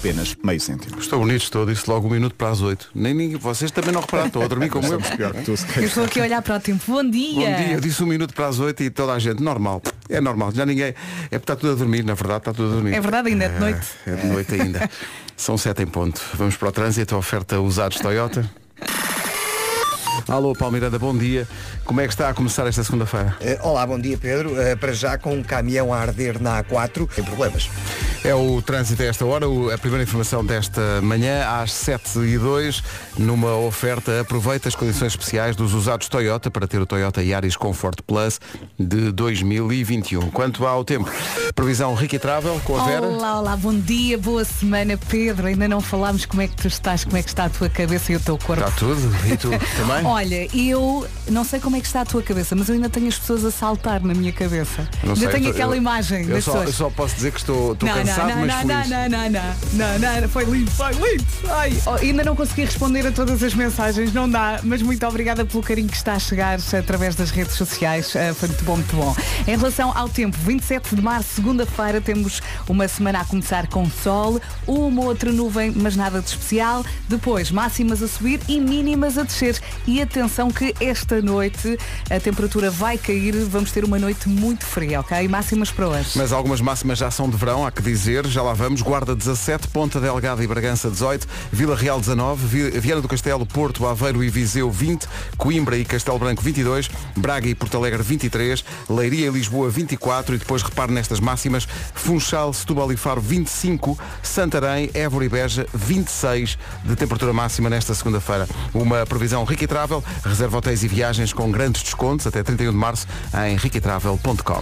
apenas meio cêntimo. Estou bonito, estou, disse logo um minuto para as oito. Nem ninguém, vocês também não repararam, estou a dormir como eu. Pior que tu, se Eu estou aqui a olhar para o tempo. Bom dia! Bom dia, eu disse um minuto para as oito e toda a gente, normal. É normal, já ninguém. É porque está tudo a dormir, na verdade, está tudo a dormir. É verdade, ainda é de noite. É de noite ainda. São sete em ponto. Vamos para o trânsito, a oferta usados Toyota. Alô, Palmeiranda, bom dia. Como é que está a começar esta segunda-feira? Eh, Olá, bom dia Pedro. Eh, Para já com um caminhão a arder na A4, sem problemas. É o trânsito a esta hora, o- a primeira informação desta manhã, às 7 e 2 numa oferta, aproveita as condições especiais dos usados Toyota para ter o Toyota Yaris Comfort Plus de 2021. Quanto ao tempo, previsão Ricky Travel com a Vera. Olá, olá, bom dia, boa semana, Pedro. Ainda não falámos como é que tu estás, como é que está a tua cabeça e o teu corpo. Está tudo? E tu também? Olha, eu não sei como é que está a tua cabeça, mas eu ainda tenho as pessoas a saltar na minha cabeça. Não ainda sei, tenho eu- aquela eu- imagem eu das só, pessoas. eu só posso dizer que estou, estou não, cansado, não, mas não, feliz. não, não, não, não, não, não, foi lindo, foi lindo. Ai, oh, ainda não consegui responder a todas as mensagens, não dá, mas muito obrigada pelo carinho que está a chegar através das redes sociais. Ah, foi muito bom, muito bom. Em relação ao tempo, 27 de março, segunda-feira, temos uma semana a começar com sol, uma outra nuvem, mas nada de especial. Depois, máximas a subir e mínimas a descer. E atenção que esta noite a temperatura vai cair, vamos ter uma noite muito fria, ok? Máximas para hoje. Mas algumas máximas já são de verão, há que dizer, já lá vamos. Guarda 17, Ponta Delgada e Bragança 18, Vila Real 19, Vi- Viana do Castelo, Porto, Aveiro e Viseu 20, Coimbra e Castelo Branco 22, Braga e Porto Alegre 23, Leiria e Lisboa 24 e depois repare nestas máximas, Funchal, Setúbal e Faro 25, Santarém, Évora e Beja 26 de temperatura máxima nesta segunda-feira. Uma previsão Ricky Travel, reserva hotéis e viagens com grandes descontos até 31 de março em riquitravel.com.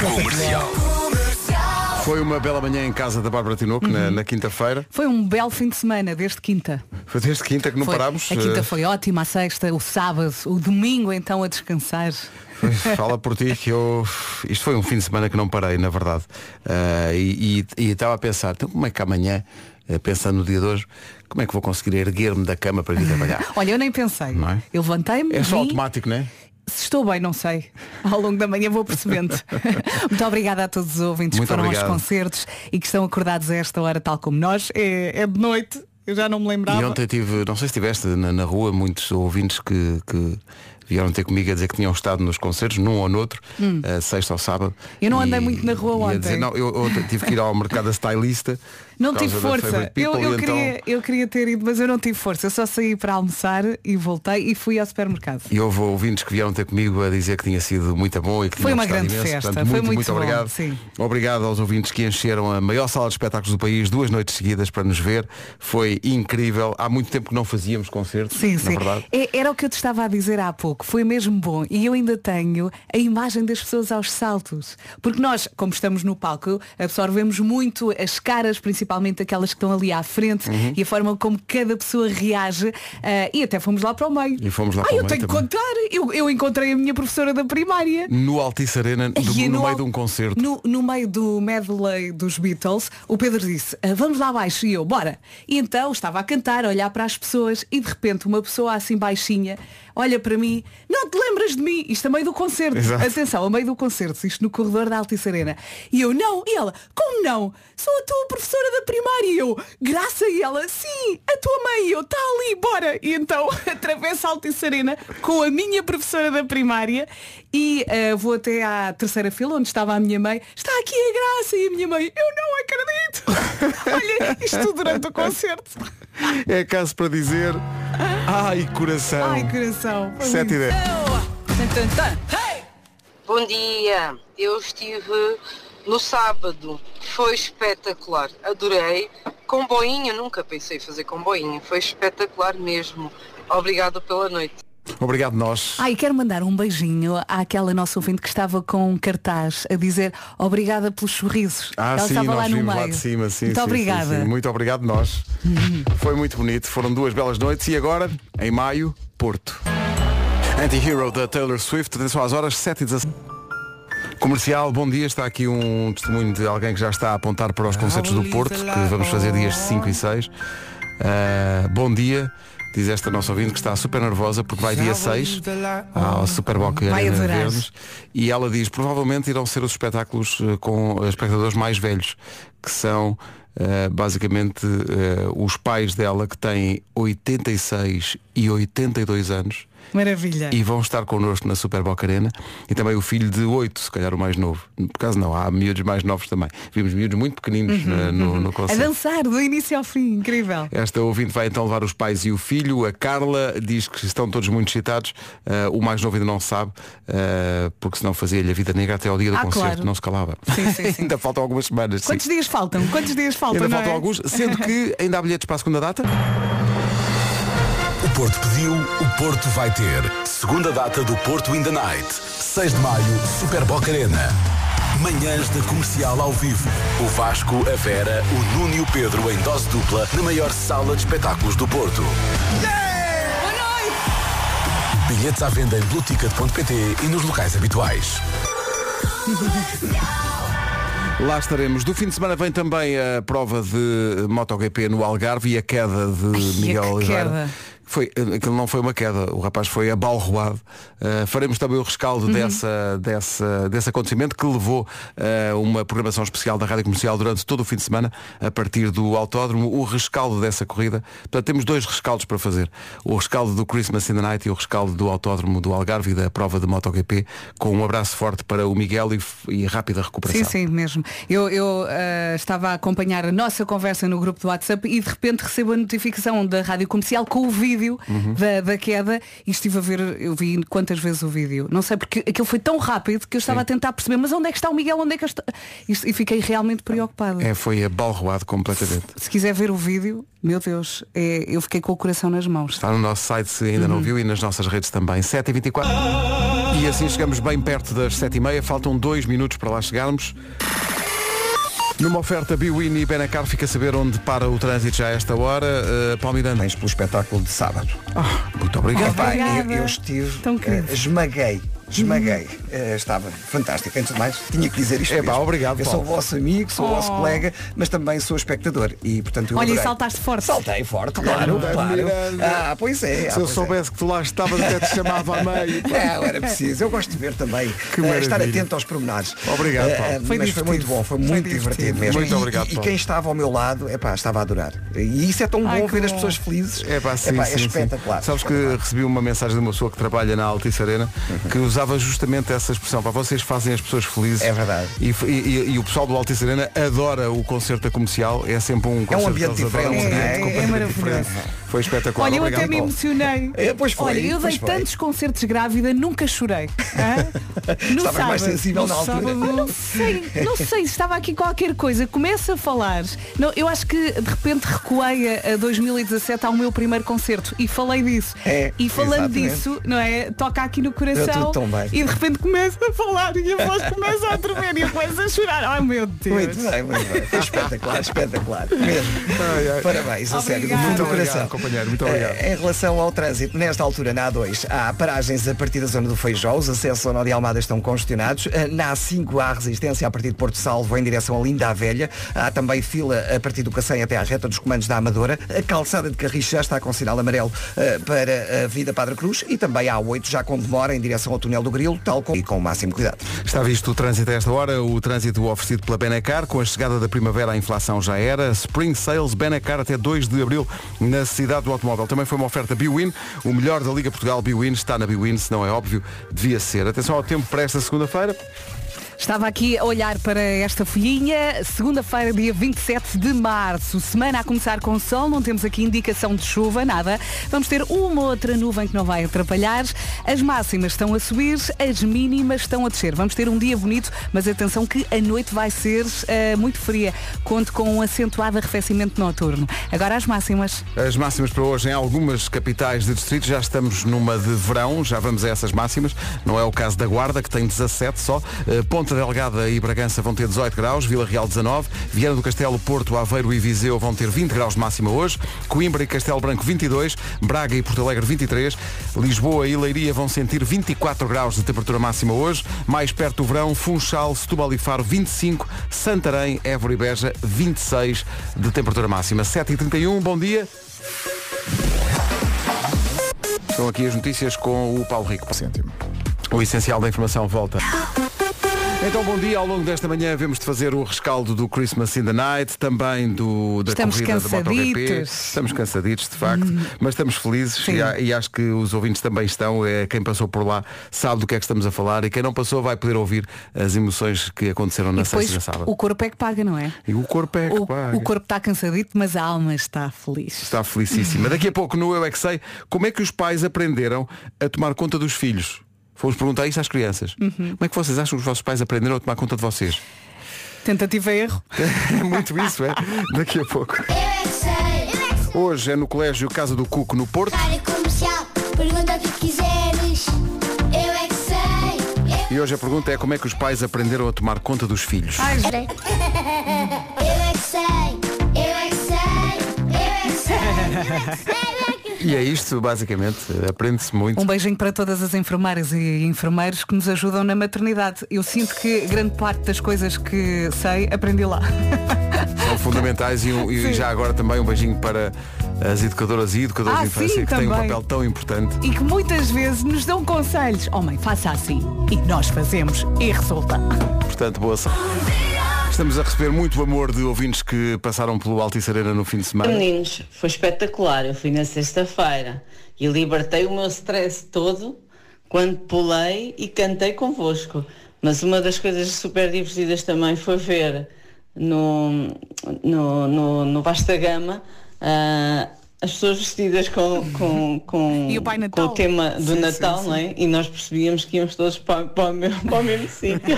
Foi uma bela manhã em casa da Bárbara Tinoco, Uhum. na, na quinta-feira. Foi um belo fim de semana, desde quinta. Foi desde quinta que não Foi. parámos. A quinta Eh, foi ótima, a sexta, o sábado, o domingo então a descansar. Fala por ti que eu. Isto foi um fim de semana que não parei, na verdade. Ah, e e- e estava a pensar, então como é que amanhã, pensando no dia de hoje, como é que vou conseguir erguer-me da cama para vir trabalhar? Olha, eu nem pensei. Não é? Eu levantei-me. É só vim. automático, não é? Se estou bem, não sei. Ao longo da manhã vou percebendo. Muito obrigada a todos os ouvintes Muito que foram obrigado. aos concertos e que estão acordados a esta hora, tal como nós. É, é de noite, eu já não me lembrava. E ontem tive, não sei se estiveste na, na rua, muitos ouvintes que, que vieram ter comigo a dizer que tinham estado nos concertos, num ou noutro, eh, sexta ou sábado. Hum. Eu não andei E- muito na rua ontem. Dizer, não, eu ontem tive que ir ao mercado da stylista. Não tive força. Eu, eu então- queria, eu queria ter ido, mas eu não tive força. Eu só saí para almoçar e voltei e fui ao supermercado. E houve ouvintes que vieram ter comigo a dizer que tinha sido muito bom e que Foi uma grande imenso. festa, Portanto, foi muito, muito bom, obrigado. sim. Obrigado aos ouvintes que encheram a maior sala de espetáculos do país duas noites seguidas para nos ver. Foi incrível. Há muito tempo que não fazíamos concertos, Sim, sim. verdade. É- Era o que eu te estava a dizer há pouco. Foi mesmo bom. E eu ainda tenho a imagem das pessoas aos saltos. Porque nós, como estamos no palco, absorvemos muito as caras, principalmente aquelas que estão ali à frente Uhum. e a forma como cada pessoa reage. Ah, e até fomos lá para o meio. E fomos lá ah, eu tenho que contar. Eu, eu encontrei a minha professora da primária. No Altice Arena, do- E no, meio de um concerto. No, no meio do medley dos Beatles, o Pedro disse, "Ah, vamos lá abaixo e eu, bora. E então estava a cantar, a olhar para as pessoas e de repente uma pessoa assim baixinha olha para mim, não te lembras de mim? Isto a meio do concerto. Exato. Atenção, a meio do concerto, isto no corredor da Altice Arena. E eu, não. E ela, como não? Sou a tua professora da primária. E eu, graça. E ela, sim, a tua mãe. E eu, está ali, bora. E então atravesso a Altice Arena com a minha professora da primária e eh, vou até à terceira fila onde estava a minha mãe. Está aqui a graça. E a minha mãe, eu não acredito. Olha, isto durante o concerto. É caso para dizer. Ai, coração. Ai, coração. Foi 7 e lindo. 10. Tan, tan, tan. Hey! Bom dia, eu estive no sábado, foi espetacular, adorei. Comboinho, nunca pensei em fazer comboinho, foi espetacular mesmo. Obrigado pela noite. Obrigado nós. Ai, quero mandar um beijinho àquela nossa ouvinte que estava com um cartaz a dizer obrigada pelos sorrisos. Ah, Ela sim, estava nós lá no vimos meio. lá de cima, sim, Muito sim, obrigada. sim, sim. Muito obrigado nós. Foi muito bonito. Foram duas belas noites e agora, em maio, Porto. Anti-Hero da Taylor Swift, atenção às horas 7 e 17. Comercial, bom dia. Está aqui um testemunho de alguém que já está a apontar para os concertos do Porto, que vamos fazer dias 5 e 6. Ah, bom dia. Diz esta nossa ouvinte que está super nervosa porque vai dia 6 ao Superboc Vai Arena. Verdes e ela diz provavelmente irão ser os espetáculos eh, com espectadores mais velhos, que são Uh, basicamente, uh, os pais dela que têm 86 e 82 anos Maravilha. e vão estar connosco na Super Boca Arena e também o filho de 8, se calhar o mais novo. Por acaso não, há miúdos mais novos também. Vimos miúdos muito pequeninos na- no, no A concerto. dançar do início ao fim, incrível. Esta ouvinte vai então levar os pais e o filho. A Carla diz que estão todos muito excitados. Uh, o mais novo ainda não sabe, uh, porque senão fazia-lhe a vida negra até ao dia do Ah, concerto. claro. Não se calava. Sim, sim, sim. ainda faltam algumas semanas. Quantos dias faltam? Quantos dias faltam? Ainda faltam é? alguns, sendo que ainda há bilhetes para a segunda data. O Porto pediu, o Porto vai ter. Segunda data do Porto in the Night. 6 de maio, Super Boca Arena. Manhãs da Comercial ao vivo. O Vasco, a Vera, o Nuno e o Pedro em dose dupla na maior sala de espetáculos do Porto. Bilhetes à venda em blueticket.pt e nos locais habituais. Lá estaremos. Do fim de semana vem também a prova de MotoGP no Algarve e a queda de Ai, Miguel que Oliveira. Foi, aquilo não foi uma queda, o rapaz foi abalroado. Uh, faremos também o rescaldo Uhum. dessa, dessa, desse acontecimento que levou uh, uma programação especial da Rádio Comercial durante todo o fim de semana, a partir do autódromo, o rescaldo dessa corrida. Portanto, temos dois rescaldos para fazer. O rescaldo do Christmas in the Night e o rescaldo do autódromo do Algarve e da prova de MotoGP, com um abraço forte para o Miguel e, e rápida recuperação. Sim, sim, mesmo. Eu, eu ah, estava a acompanhar a nossa conversa no grupo do WhatsApp e de repente recebo a notificação da rádio comercial com o vídeo Uhum. da, da queda e estive a ver, eu vi quantas vezes o vídeo. Não sei porque aquilo foi tão rápido que eu estava a tentar perceber, mas onde é que está o Miguel? Onde é que está? E, e fiquei realmente preocupada. É, foi abalroado completamente. Se quiser ver o vídeo, meu Deus, é, eu fiquei com o coração nas mãos. Está no nosso site se ainda não viu e nas nossas redes também. 7h24. E assim chegamos bem perto das 7h30. Faltam dois minutos para lá chegarmos. Numa oferta Biwin e Benacar fica a saber onde para o trânsito já a esta hora. Uh, Palmiranda. Parabéns pelo espetáculo de sábado. Ah, muito obrigado. Epá, eu, eu estive, eh, esmaguei, esmaguei. Eh, estava fantástico. Antes de mais, tinha que dizer isto. Epá, mesmo. obrigado, Eu Paulo. sou o vosso amigo, sou o vosso Oh. colega, mas também sou espectador. E portanto eu Olha, e adorei. saltaste forte. Saltei forte, claro, Claro, claro. Ah, pois é. ah, Se eu é. soubesse que tu lá estavas, até te chamava a meio. Não, era preciso. Eu gosto de ver também. Que eh, estar atento aos pormenores. Obrigado, Eh, Paulo. eh, Foi mas divertido. foi muito bom, foi Foi muito divertido. divertido mesmo. Muito E- obrigado, E, e Paulo. quem estava ao meu lado, epá, estava a adorar. E isso é tão Ai, bom que ver as bom. pessoas felizes. É pá, sim, Epá, sim, é sim. espetacular. Sabes que recebi uma mensagem de uma pessoa que trabalha na Altice Arena que usava justamente essa expressão. Para vocês fazem as pessoas felizes. É verdade. E, e- e- o pessoal do Altice Arena adora o concerto comercial. É sempre um concerto ambiente que eles adoram, diferente, um ambiente é? É completamente diferente. Foi espetacular. Olha, eu Obrigado, até me Paulo. emocionei. É, pois foi, Olha, eu pois dei foi. tantos concertos grávida, nunca chorei. Hã? No Estavas mais sensível No na altura. sábado, Não sei, não sei se estava aqui qualquer coisa. Começa a falar. Não, eu acho que de repente recuei a, a 2017 ao meu primeiro concerto e falei disso. É, e falando exatamente. disso, não é? Toca aqui no coração tudo tão bem. e de repente começa a falar e a voz começa a tremer e eu começo a chorar. Ai meu Deus. Muito bem, muito bem. Foi espetacular, espetacular. Mesmo. Ai, ai. Parabéns, a sério, do Obrigada. fundo do Muito obrigado, coração. Companheiro, muito obrigado. Eh, Em relação ao trânsito, nesta altura na A2 há paragens a partir da zona do Feijó, os acessos ao Nó de Almada estão congestionados. Eh, Na A5 há resistência a partir de Porto Salvo em direção a Linda a Velha. Há também fila a partir do Cacém até à reta dos comandos da Amadora. A calçada de Carris já está com sinal amarelo eh, para a Vida Padre Cruz e também há A8 já com demora em direção ao túnel do Grilo, tal como e com o máximo cuidado. Está visto o trânsito a esta hora, o trânsito oferecido pela Benacar, com a chegada da primavera a inflação já era, Spring Sales Benacar até 2 de Abril na cidade do automóvel. Também foi uma oferta Biwin, o melhor da Liga Portugal Biwin está na Biwin, se não é óbvio, devia ser. Atenção ao tempo para esta segunda-feira. Estava aqui a olhar para esta folhinha, segunda-feira, dia 27 de março, semana a começar com sol, não temos aqui indicação de chuva, nada. Vamos ter uma outra nuvem que não vai atrapalhar. As máximas estão a subir, as mínimas estão a descer. Vamos ter um dia bonito, mas atenção que a noite vai ser eh, muito fria. Conto com um acentuado arrefecimento noturno. Agora as máximas. As máximas para hoje em algumas capitais de distrito, já estamos numa de verão, já vamos a essas máximas. Não é o caso da Guarda, que tem 17 só. Eh, Ponta Delgada e Bragança vão ter 18 graus, Vila Real 19, Viana do Castelo, Porto, Aveiro e Viseu vão ter 20 graus de máxima hoje, Coimbra e Castelo Branco 22, Braga e Porto Alegre 23, Lisboa e Leiria vão sentir 24 graus de temperatura máxima hoje, mais perto do verão, Funchal, Setúbal e Faro 25, Santarém, Évora e Beja 26 de temperatura máxima. 7h31, bom dia. Estão aqui as notícias com o Paulo Rico. Cêntimo. O essencial da informação volta. Então, bom dia. Ao longo desta manhã vemos de fazer o rescaldo do Christmas in the Night, também do, da Estamos corrida da MotoGP. Estamos cansaditos, de facto, mas estamos felizes e, e acho que os ouvintes também estão. É, quem passou por lá sabe do que é que estamos a falar e quem não passou vai poder ouvir as emoções que aconteceram na sexta e depois na sábado. o corpo é que paga, não é? E o corpo é que O, paga. o corpo está cansadito, mas a alma está feliz. Está felicíssima. Daqui a pouco no Eu é que sei, como é que os pais aprenderam a tomar conta dos filhos? Fomos perguntar isso às crianças. Uhum. Como é que vocês acham que os vossos pais aprenderam a tomar conta de vocês? Tentativa e erro. É muito isso, é? Daqui a pouco. Eu é que sei, eu é que sei. Hoje é no Colégio Casa do Cuco, no Porto. É que sei. Eu E hoje a pergunta é como é que os pais aprenderam a tomar conta dos filhos. Ai, Eu é que sei, eu é que sei, eu é que sei, eu é que sei, E é isto, basicamente. Aprende-se muito. Um beijinho para todas as enfermeiras e enfermeiros que nos ajudam na maternidade. Eu sinto que grande parte das coisas que sei aprendi lá. São fundamentais e, um- e já agora também um beijinho para as educadoras e educadores Ah, de infância sim, que têm um também. papel tão importante. E que muitas vezes nos dão conselhos. Oh mãe, faça assim. E nós fazemos e resulta. Portanto, boa sorte. Estamos a receber muito amor de ouvintes que passaram pelo Altice Arena no fim de semana. Meninos, foi espetacular. Eu fui na sexta-feira e libertei o meu stress todo quando pulei e cantei convosco. Mas uma das coisas super divertidas também foi ver no, no, no, no Vasta Gama ah, as pessoas vestidas com, com, com, E o Pai com o tema do Natal, não é? E nós percebíamos que íamos todos para, para, o, mesmo, para o mesmo sítio.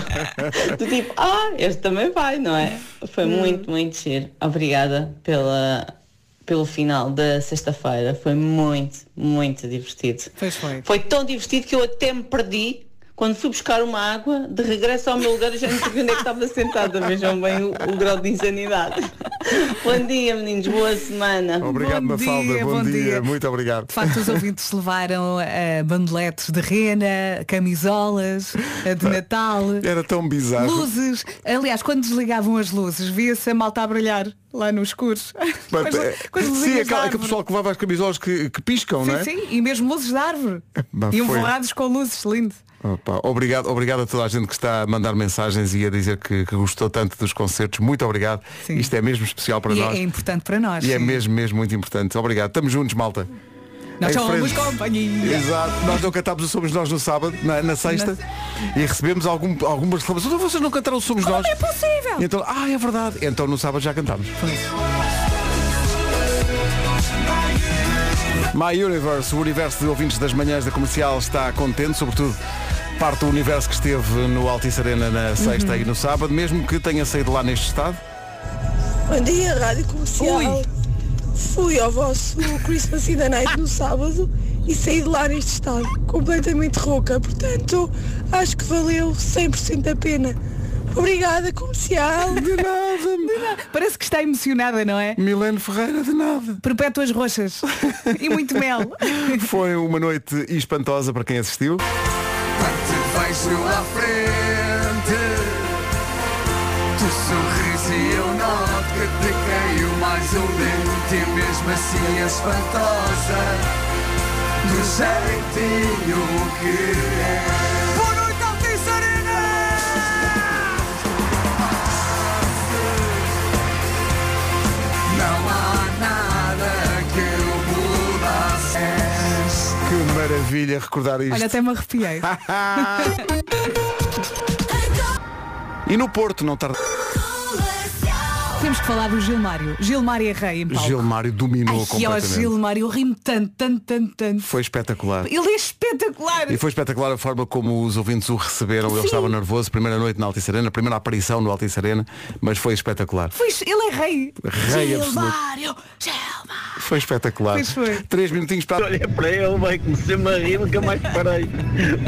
Do tipo, ah, este também vai, não é? Foi Hum. muito, muito giro. Obrigada pela, pelo final da sexta-feira. Foi muito, muito divertido. Pois foi. Foi tão divertido que eu até me perdi. Quando fui buscar uma água, de regresso ao meu lugar, eu já não sabia onde é que estava sentada. Vejam bem o, o grau de insanidade. Bom dia, meninos. Boa semana. Obrigado, Bom Mafalda. dia, bom, bom dia. dia. Muito obrigado. De facto, os ouvintes levaram eh, bandeletes de rena, camisolas eh, de Natal, Era tão bizarro. luzes. Aliás, quando desligavam as luzes, via-se a malta a brilhar lá nos escuros. Com as- com as sim, aquela, aquele pessoal que levava as camisolas que, que piscam, não é? Sim, sim, e mesmo luzes de árvore. Bah, Iam foi. forrados com luzes, lindo. Opa, obrigado, obrigado a toda a gente que está a mandar mensagens e a dizer que, que gostou tanto dos concertos. Muito obrigado. Sim. Isto é mesmo especial para E é, nós. é importante para nós. E é sim. mesmo, mesmo muito importante. Obrigado. Estamos juntos, malta. Nós Em somos companhia. Exato. Nós não cantámos o Somos Nós no sábado, na, na sexta, e recebemos algum, algumas reclamações. "Então Vocês não cantaram o Somos Nós? é possível? Então, ah, é verdade. Então no sábado já cantámos. My Universe, o universo de ouvintes das manhãs da comercial está contente, sobretudo parte do universo que esteve no Altice Arena na sexta Uhum. e no sábado, mesmo que tenha saído lá neste estado. Bom dia, Rádio Comercial. Ui. Fui ao vosso Christmas in the Night no sábado e saí de lá neste estado, completamente rouca. Portanto, acho que valeu 100% a pena. Obrigada, Comercial. De nada. Parece que está emocionada, não é? Milene Ferreira, de nada. Perpétuas roxas e muito mel. Foi uma noite espantosa para quem assistiu. vejo à frente Tu sorris e eu noto que te caiu mais um dente E mesmo assim és espantosa Do jeitinho que é maravilha recordar isto. Olha, até me arrepiei. E no Porto não tarda. Temos que falar do Gilmário. Gilmário é rei em palco. Gilmário dominou Ai, ó, completamente. Gilmário, eu rimo tanto, tanto, tanto, tanto. Foi espetacular. Ele é espetacular. E foi espetacular a forma como os ouvintes o receberam. Ele Sim. estava nervoso, primeira noite na Altice Arena, primeira aparição no Altice Arena, mas foi espetacular. Foi, ele é rei. Rei absoluto. Gilmário, Gilmário. Foi espetacular. Pois foi. Três minutinhos para. Olhei para ele, bem, comecei-me a rir, nunca mais parei.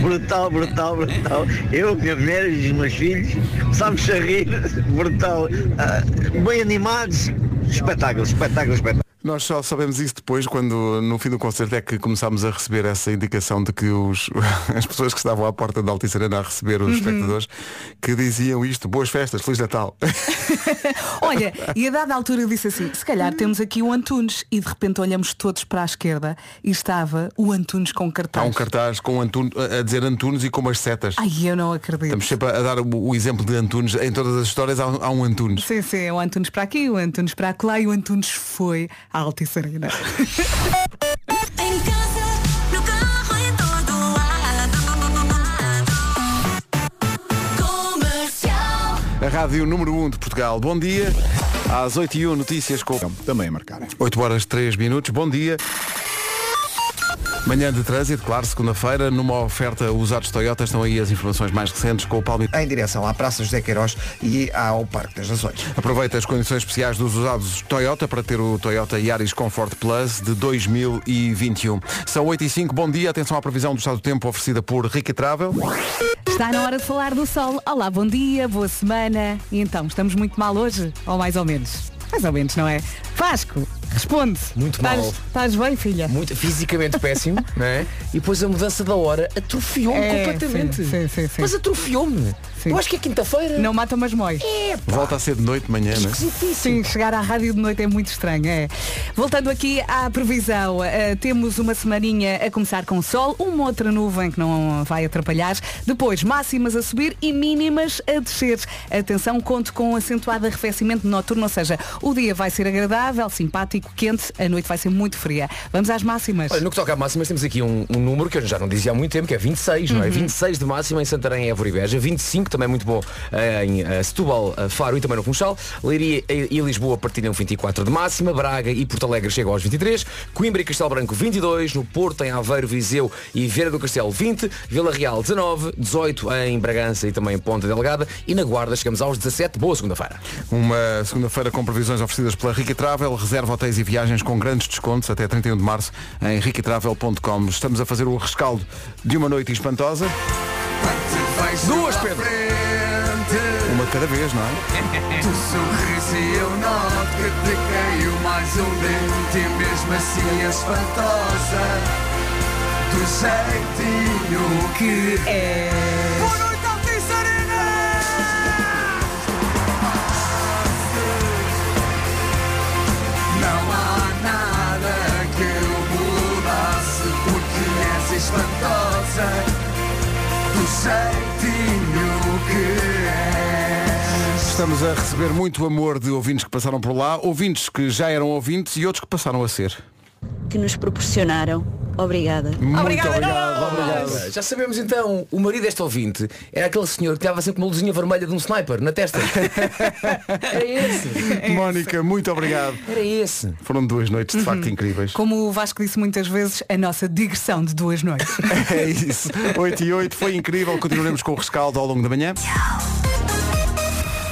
Brutal, brutal, brutal. Eu, minha mulher e os meus filhos, começámos a rir, brutal. Ah, bem animados, espetáculo, espetáculo, espetáculo. Nós só sabemos isso depois, quando no fim do concerto é que começámos a receber essa indicação de que os, as pessoas que estavam à porta da Altice Arena a receber os Uhum. espectadores que diziam isto, boas festas, Feliz Natal. Olha, e a dada altura eu disse assim, se calhar temos aqui o Antunes e de repente olhamos todos para a esquerda e estava o Antunes com Há cartaz. um cartaz com Antunes, a dizer Antunes e com umas setas. Ai, eu não acredito. Estamos sempre a dar o, exemplo de Antunes. Em todas as histórias há, há um Antunes. Sim, sim, o Antunes para aqui, o Antunes para lá e o Antunes foi Altice Arena. Todo lado. Comercial. A Rádio número 1 de Portugal. Bom dia. Às 8h01 notícias com. Também a marcar. 8 horas 3 minutos. Bom dia. Manhã de trânsito, claro, segunda-feira, numa oferta usados Toyota, estão aí as informações mais recentes com o Palme. Em direção à Praça José Queiroz e ao Parque das Nações. Aproveita as condições especiais dos usados Toyota para ter o Toyota Yaris Comfort Plus de 2021. São 8 e 5, bom dia, atenção à previsão do estado do tempo oferecida por Rica Travel. Está na hora de falar do sol. Olá, bom dia, boa semana. E então, estamos muito mal hoje? Ou mais ou menos? Mais ou menos, não é? Vasco, responde. Muito Estás- mal. Estás bem, filha? Muito fisicamente péssimo, não é? E depois a mudança da hora atrofiou-me É, completamente. sim, sim, sim, sim. Mas atrofiou-me. Eu acho que é quinta-feira. Não mata mas mói. Volta a ser de noite de manhã, não é? Sim, chegar à rádio de noite é muito estranho, é. Voltando aqui à previsão, eh, temos uma semaninha a começar com sol, uma outra nuvem que não vai atrapalhar, depois máximas a subir e mínimas a descer. Atenção, conto com um acentuado arrefecimento noturno, ou seja, o dia vai ser agradável, simpático, quente, a noite vai ser muito fria. Vamos às máximas. Olha, no que toca a máximas temos aqui um, um número que eu já não dizia há muito tempo, que é 26, não é? Uhum. 26 de máxima em Santarém, Évora e Beja, 25 também muito bom eh, em eh, Setúbal, eh, Faro e também no Funchal, Leiria e Lisboa partilham 24 de máxima, Braga e Porto Alegre chegam aos 23, Coimbra e Castelo Branco 22, no Porto, em Aveiro, Viseu e Vieira do Castelo 20, Vila Real 19, 18 em Bragança e também em Ponta Delgada. E na Guarda chegamos aos 17, boa segunda-feira. Uma segunda-feira com previsões oferecidas pela Rica Travel, reserva hotéis e viagens com grandes descontos até 31 de março em riquitravel.com. Estamos a fazer o rescaldo de uma noite espantosa. Duas, Pedro. Uma cada vez, não é? Tu sorris e eu noto que te caiu mais um dente e mesmo assim és espantosa do jeitinho que é. Boa noite, Altice Não há nada que eu mudasse porque és espantosa do és. Estamos a receber muito amor de ouvintes que passaram por lá, ouvintes que já eram ouvintes e outros que passaram a ser. que nos proporcionaram. Obrigada. Muito obrigado, obrigado. Já sabemos então, o marido deste ouvinte era aquele senhor que estava sempre com uma luzinha vermelha de um sniper na testa. era esse. Mónica, muito obrigado. Era esse. Foram duas noites de facto incríveis. Como o Vasco disse muitas vezes, a nossa digressão de duas noites. É isso. 8 e 8 foi incrível. Continuaremos com o rescaldo ao longo da manhã.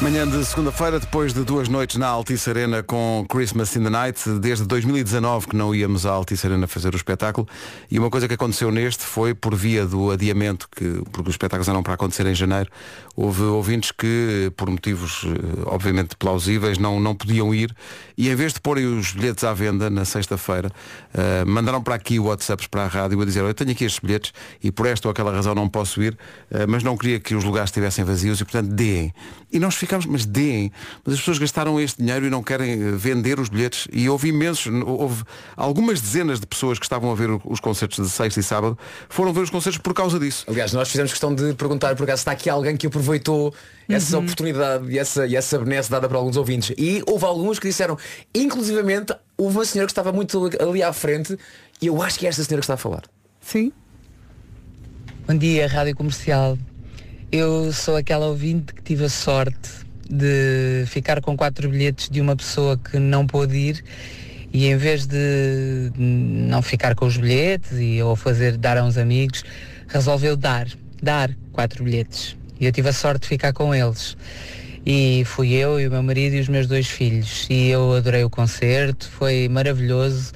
Manhã de segunda-feira, depois de duas noites na Altice Arena com Christmas in the Night, desde 2019 que não íamos à Altice Arena fazer o espetáculo, e uma coisa que aconteceu neste foi por via do adiamento, que, porque os espetáculos eram para acontecer em janeiro, houve ouvintes que, por motivos eh, obviamente plausíveis, não, não podiam ir, e em vez de porem os bilhetes à venda na sexta-feira, eh, mandaram para aqui WhatsApps para a rádio a dizer, eu tenho aqui estes bilhetes e por esta ou aquela razão não posso ir, eh, mas não queria que os lugares estivessem vazios e portanto deem. E nós ficámos, mas deem. Mas as pessoas gastaram este dinheiro e não querem eh, vender os bilhetes. E houve imensos, houve algumas dezenas de pessoas que estavam a ver os concertos de sexta e sábado, foram ver os concertos por causa disso. Aliás, nós fizemos questão de perguntar por acaso está aqui alguém que aproveitou essa Uhum. oportunidade e essa, e essa benesse dada para alguns ouvintes. E houve alguns que disseram, inclusivamente, houve uma senhora que estava muito ali à frente e eu acho que é esta senhora que está a falar. Sim. Bom dia, Rádio Comercial. Eu sou aquela ouvinte que tive a sorte de ficar com quatro bilhetes de uma pessoa que não pôde ir e em vez de não ficar com os bilhetes e ou fazer dar a uns amigos, resolveu dar, dar quatro bilhetes. E eu tive a sorte de ficar com eles. E fui eu e o meu marido e os meus dois filhos. E eu adorei o concerto, foi maravilhoso,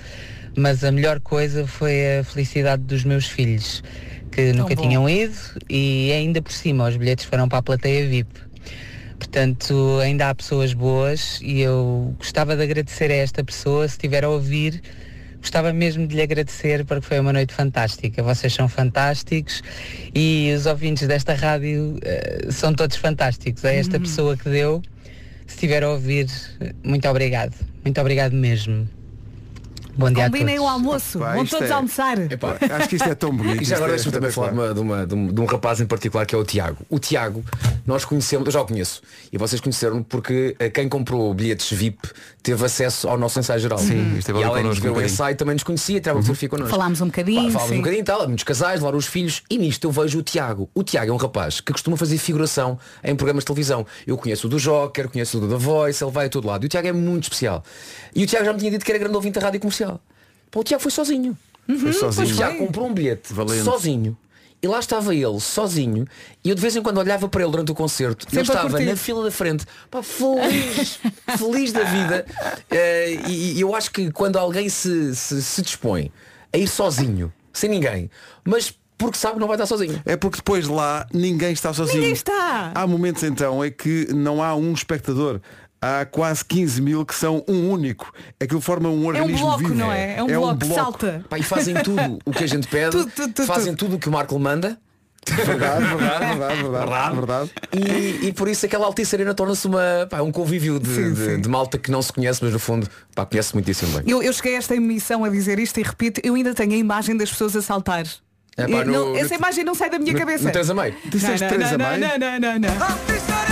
mas a melhor coisa foi a felicidade dos meus filhos, que nunca bom. tinham ido e ainda por cima os bilhetes foram para a plateia VIP. Portanto, ainda há pessoas boas e eu gostava de agradecer a esta pessoa, se estiver a ouvir, gostava mesmo de lhe agradecer porque foi uma noite fantástica. Vocês são fantásticos e os ouvintes desta rádio eh, são todos fantásticos. É esta Uhum. pessoa que deu. Se estiver a ouvir, muito obrigado. Muito obrigado mesmo. Bom dia a todos. Combinem o almoço. Epá, Vão todos é- almoçar. Epá. Acho que isto é tão bonito. E já agora é deixa-me também falar de, uma- de uma- de um, de um rapaz em particular que é o Tiago. O Tiago, nós conhecemos, eu já o conheço, e vocês conheceram porque quem comprou bilhetes VIP teve acesso ao nosso ensaio geral. Sim, esteve e ali além de connosco ver um o ensaio também nos conhecia, tirava uma fotografia connosco. Falámos um bocadinho. Pá, Falávamos sim. um bocadinho e tal, muitos casais, levaram os filhos e nisto eu vejo o Tiago. O Tiago é um rapaz que costuma fazer figuração em programas de televisão. Eu conheço o do Joker, conheço o do The Voice, ele vai a todo lado. E o Tiago é muito especial. E o Tiago já me tinha dito que era grande ouvinte da rádio comercial. Pá, o Tiago foi sozinho. Foi sozinho. O Tiago comprou um bilhete Valente. sozinho. E lá estava ele, sozinho, e eu de vez em quando olhava para ele durante o concerto e ele Sempre estava curtir. na fila da frente, pá, feliz, feliz da vida. Eh, e, e eu acho que quando alguém se, se, se dispõe a ir sozinho, sem ninguém, mas porque sabe que não vai estar sozinho. É porque depois de lá ninguém está sozinho. Ninguém está. Há momentos então em que não há um espectador. Há quase 15 mil que são um único. Aquilo forma um organismo bloco, vivo. não é? É um bloco que salta. Pá, e fazem tudo o que a gente pede, Tudo, tudo, tudo, fazem tudo o que o Marco manda. Verdade, verdade, verdade, verdade, Verdade. verdade. E, e por isso aquela Altice Arena torna-se uma, pá, um convívio de, Sim, de- sim. de malta que não se conhece, mas no fundo pá, conhece muitíssimo bem. Eu, eu cheguei a esta emissão a dizer isto e repito, eu ainda tenho a imagem das pessoas a saltar. É pá, E não- no- essa no- imagem não sai da minha no- cabeça. no Três a meio. Disseste não, três a não, meio? Não, não,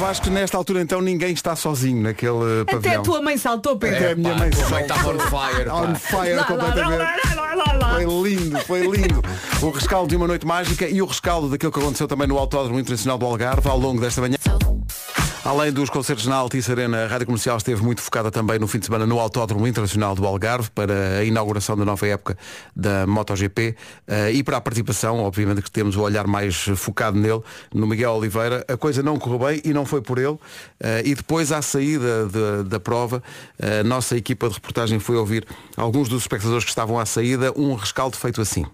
Vasco, nesta altura então ninguém está sozinho naquele Até pavilhão. a tua mãe saltou, Pedro. Até a minha mãe saltou. estava on fire, pá. On fire Lá, completamente. lá, lá, lá, lá. Foi lindo, foi lindo. O rescaldo de uma noite mágica e o rescaldo daquilo que aconteceu também no Autódromo Internacional do Algarve ao longo desta manhã. Além dos concertos na Altice Arena, a Rádio Comercial esteve muito focada também no fim de semana no Autódromo Internacional do Algarve para a inauguração da nova época da MotoGP eh, e para a participação, obviamente que temos o olhar mais focado nele, no Miguel Oliveira. A coisa não correu bem e não foi por ele. Eh, e depois, à saída de- da prova, a nossa equipa de reportagem foi ouvir alguns dos espectadores que estavam à saída um rescaldo feito assim.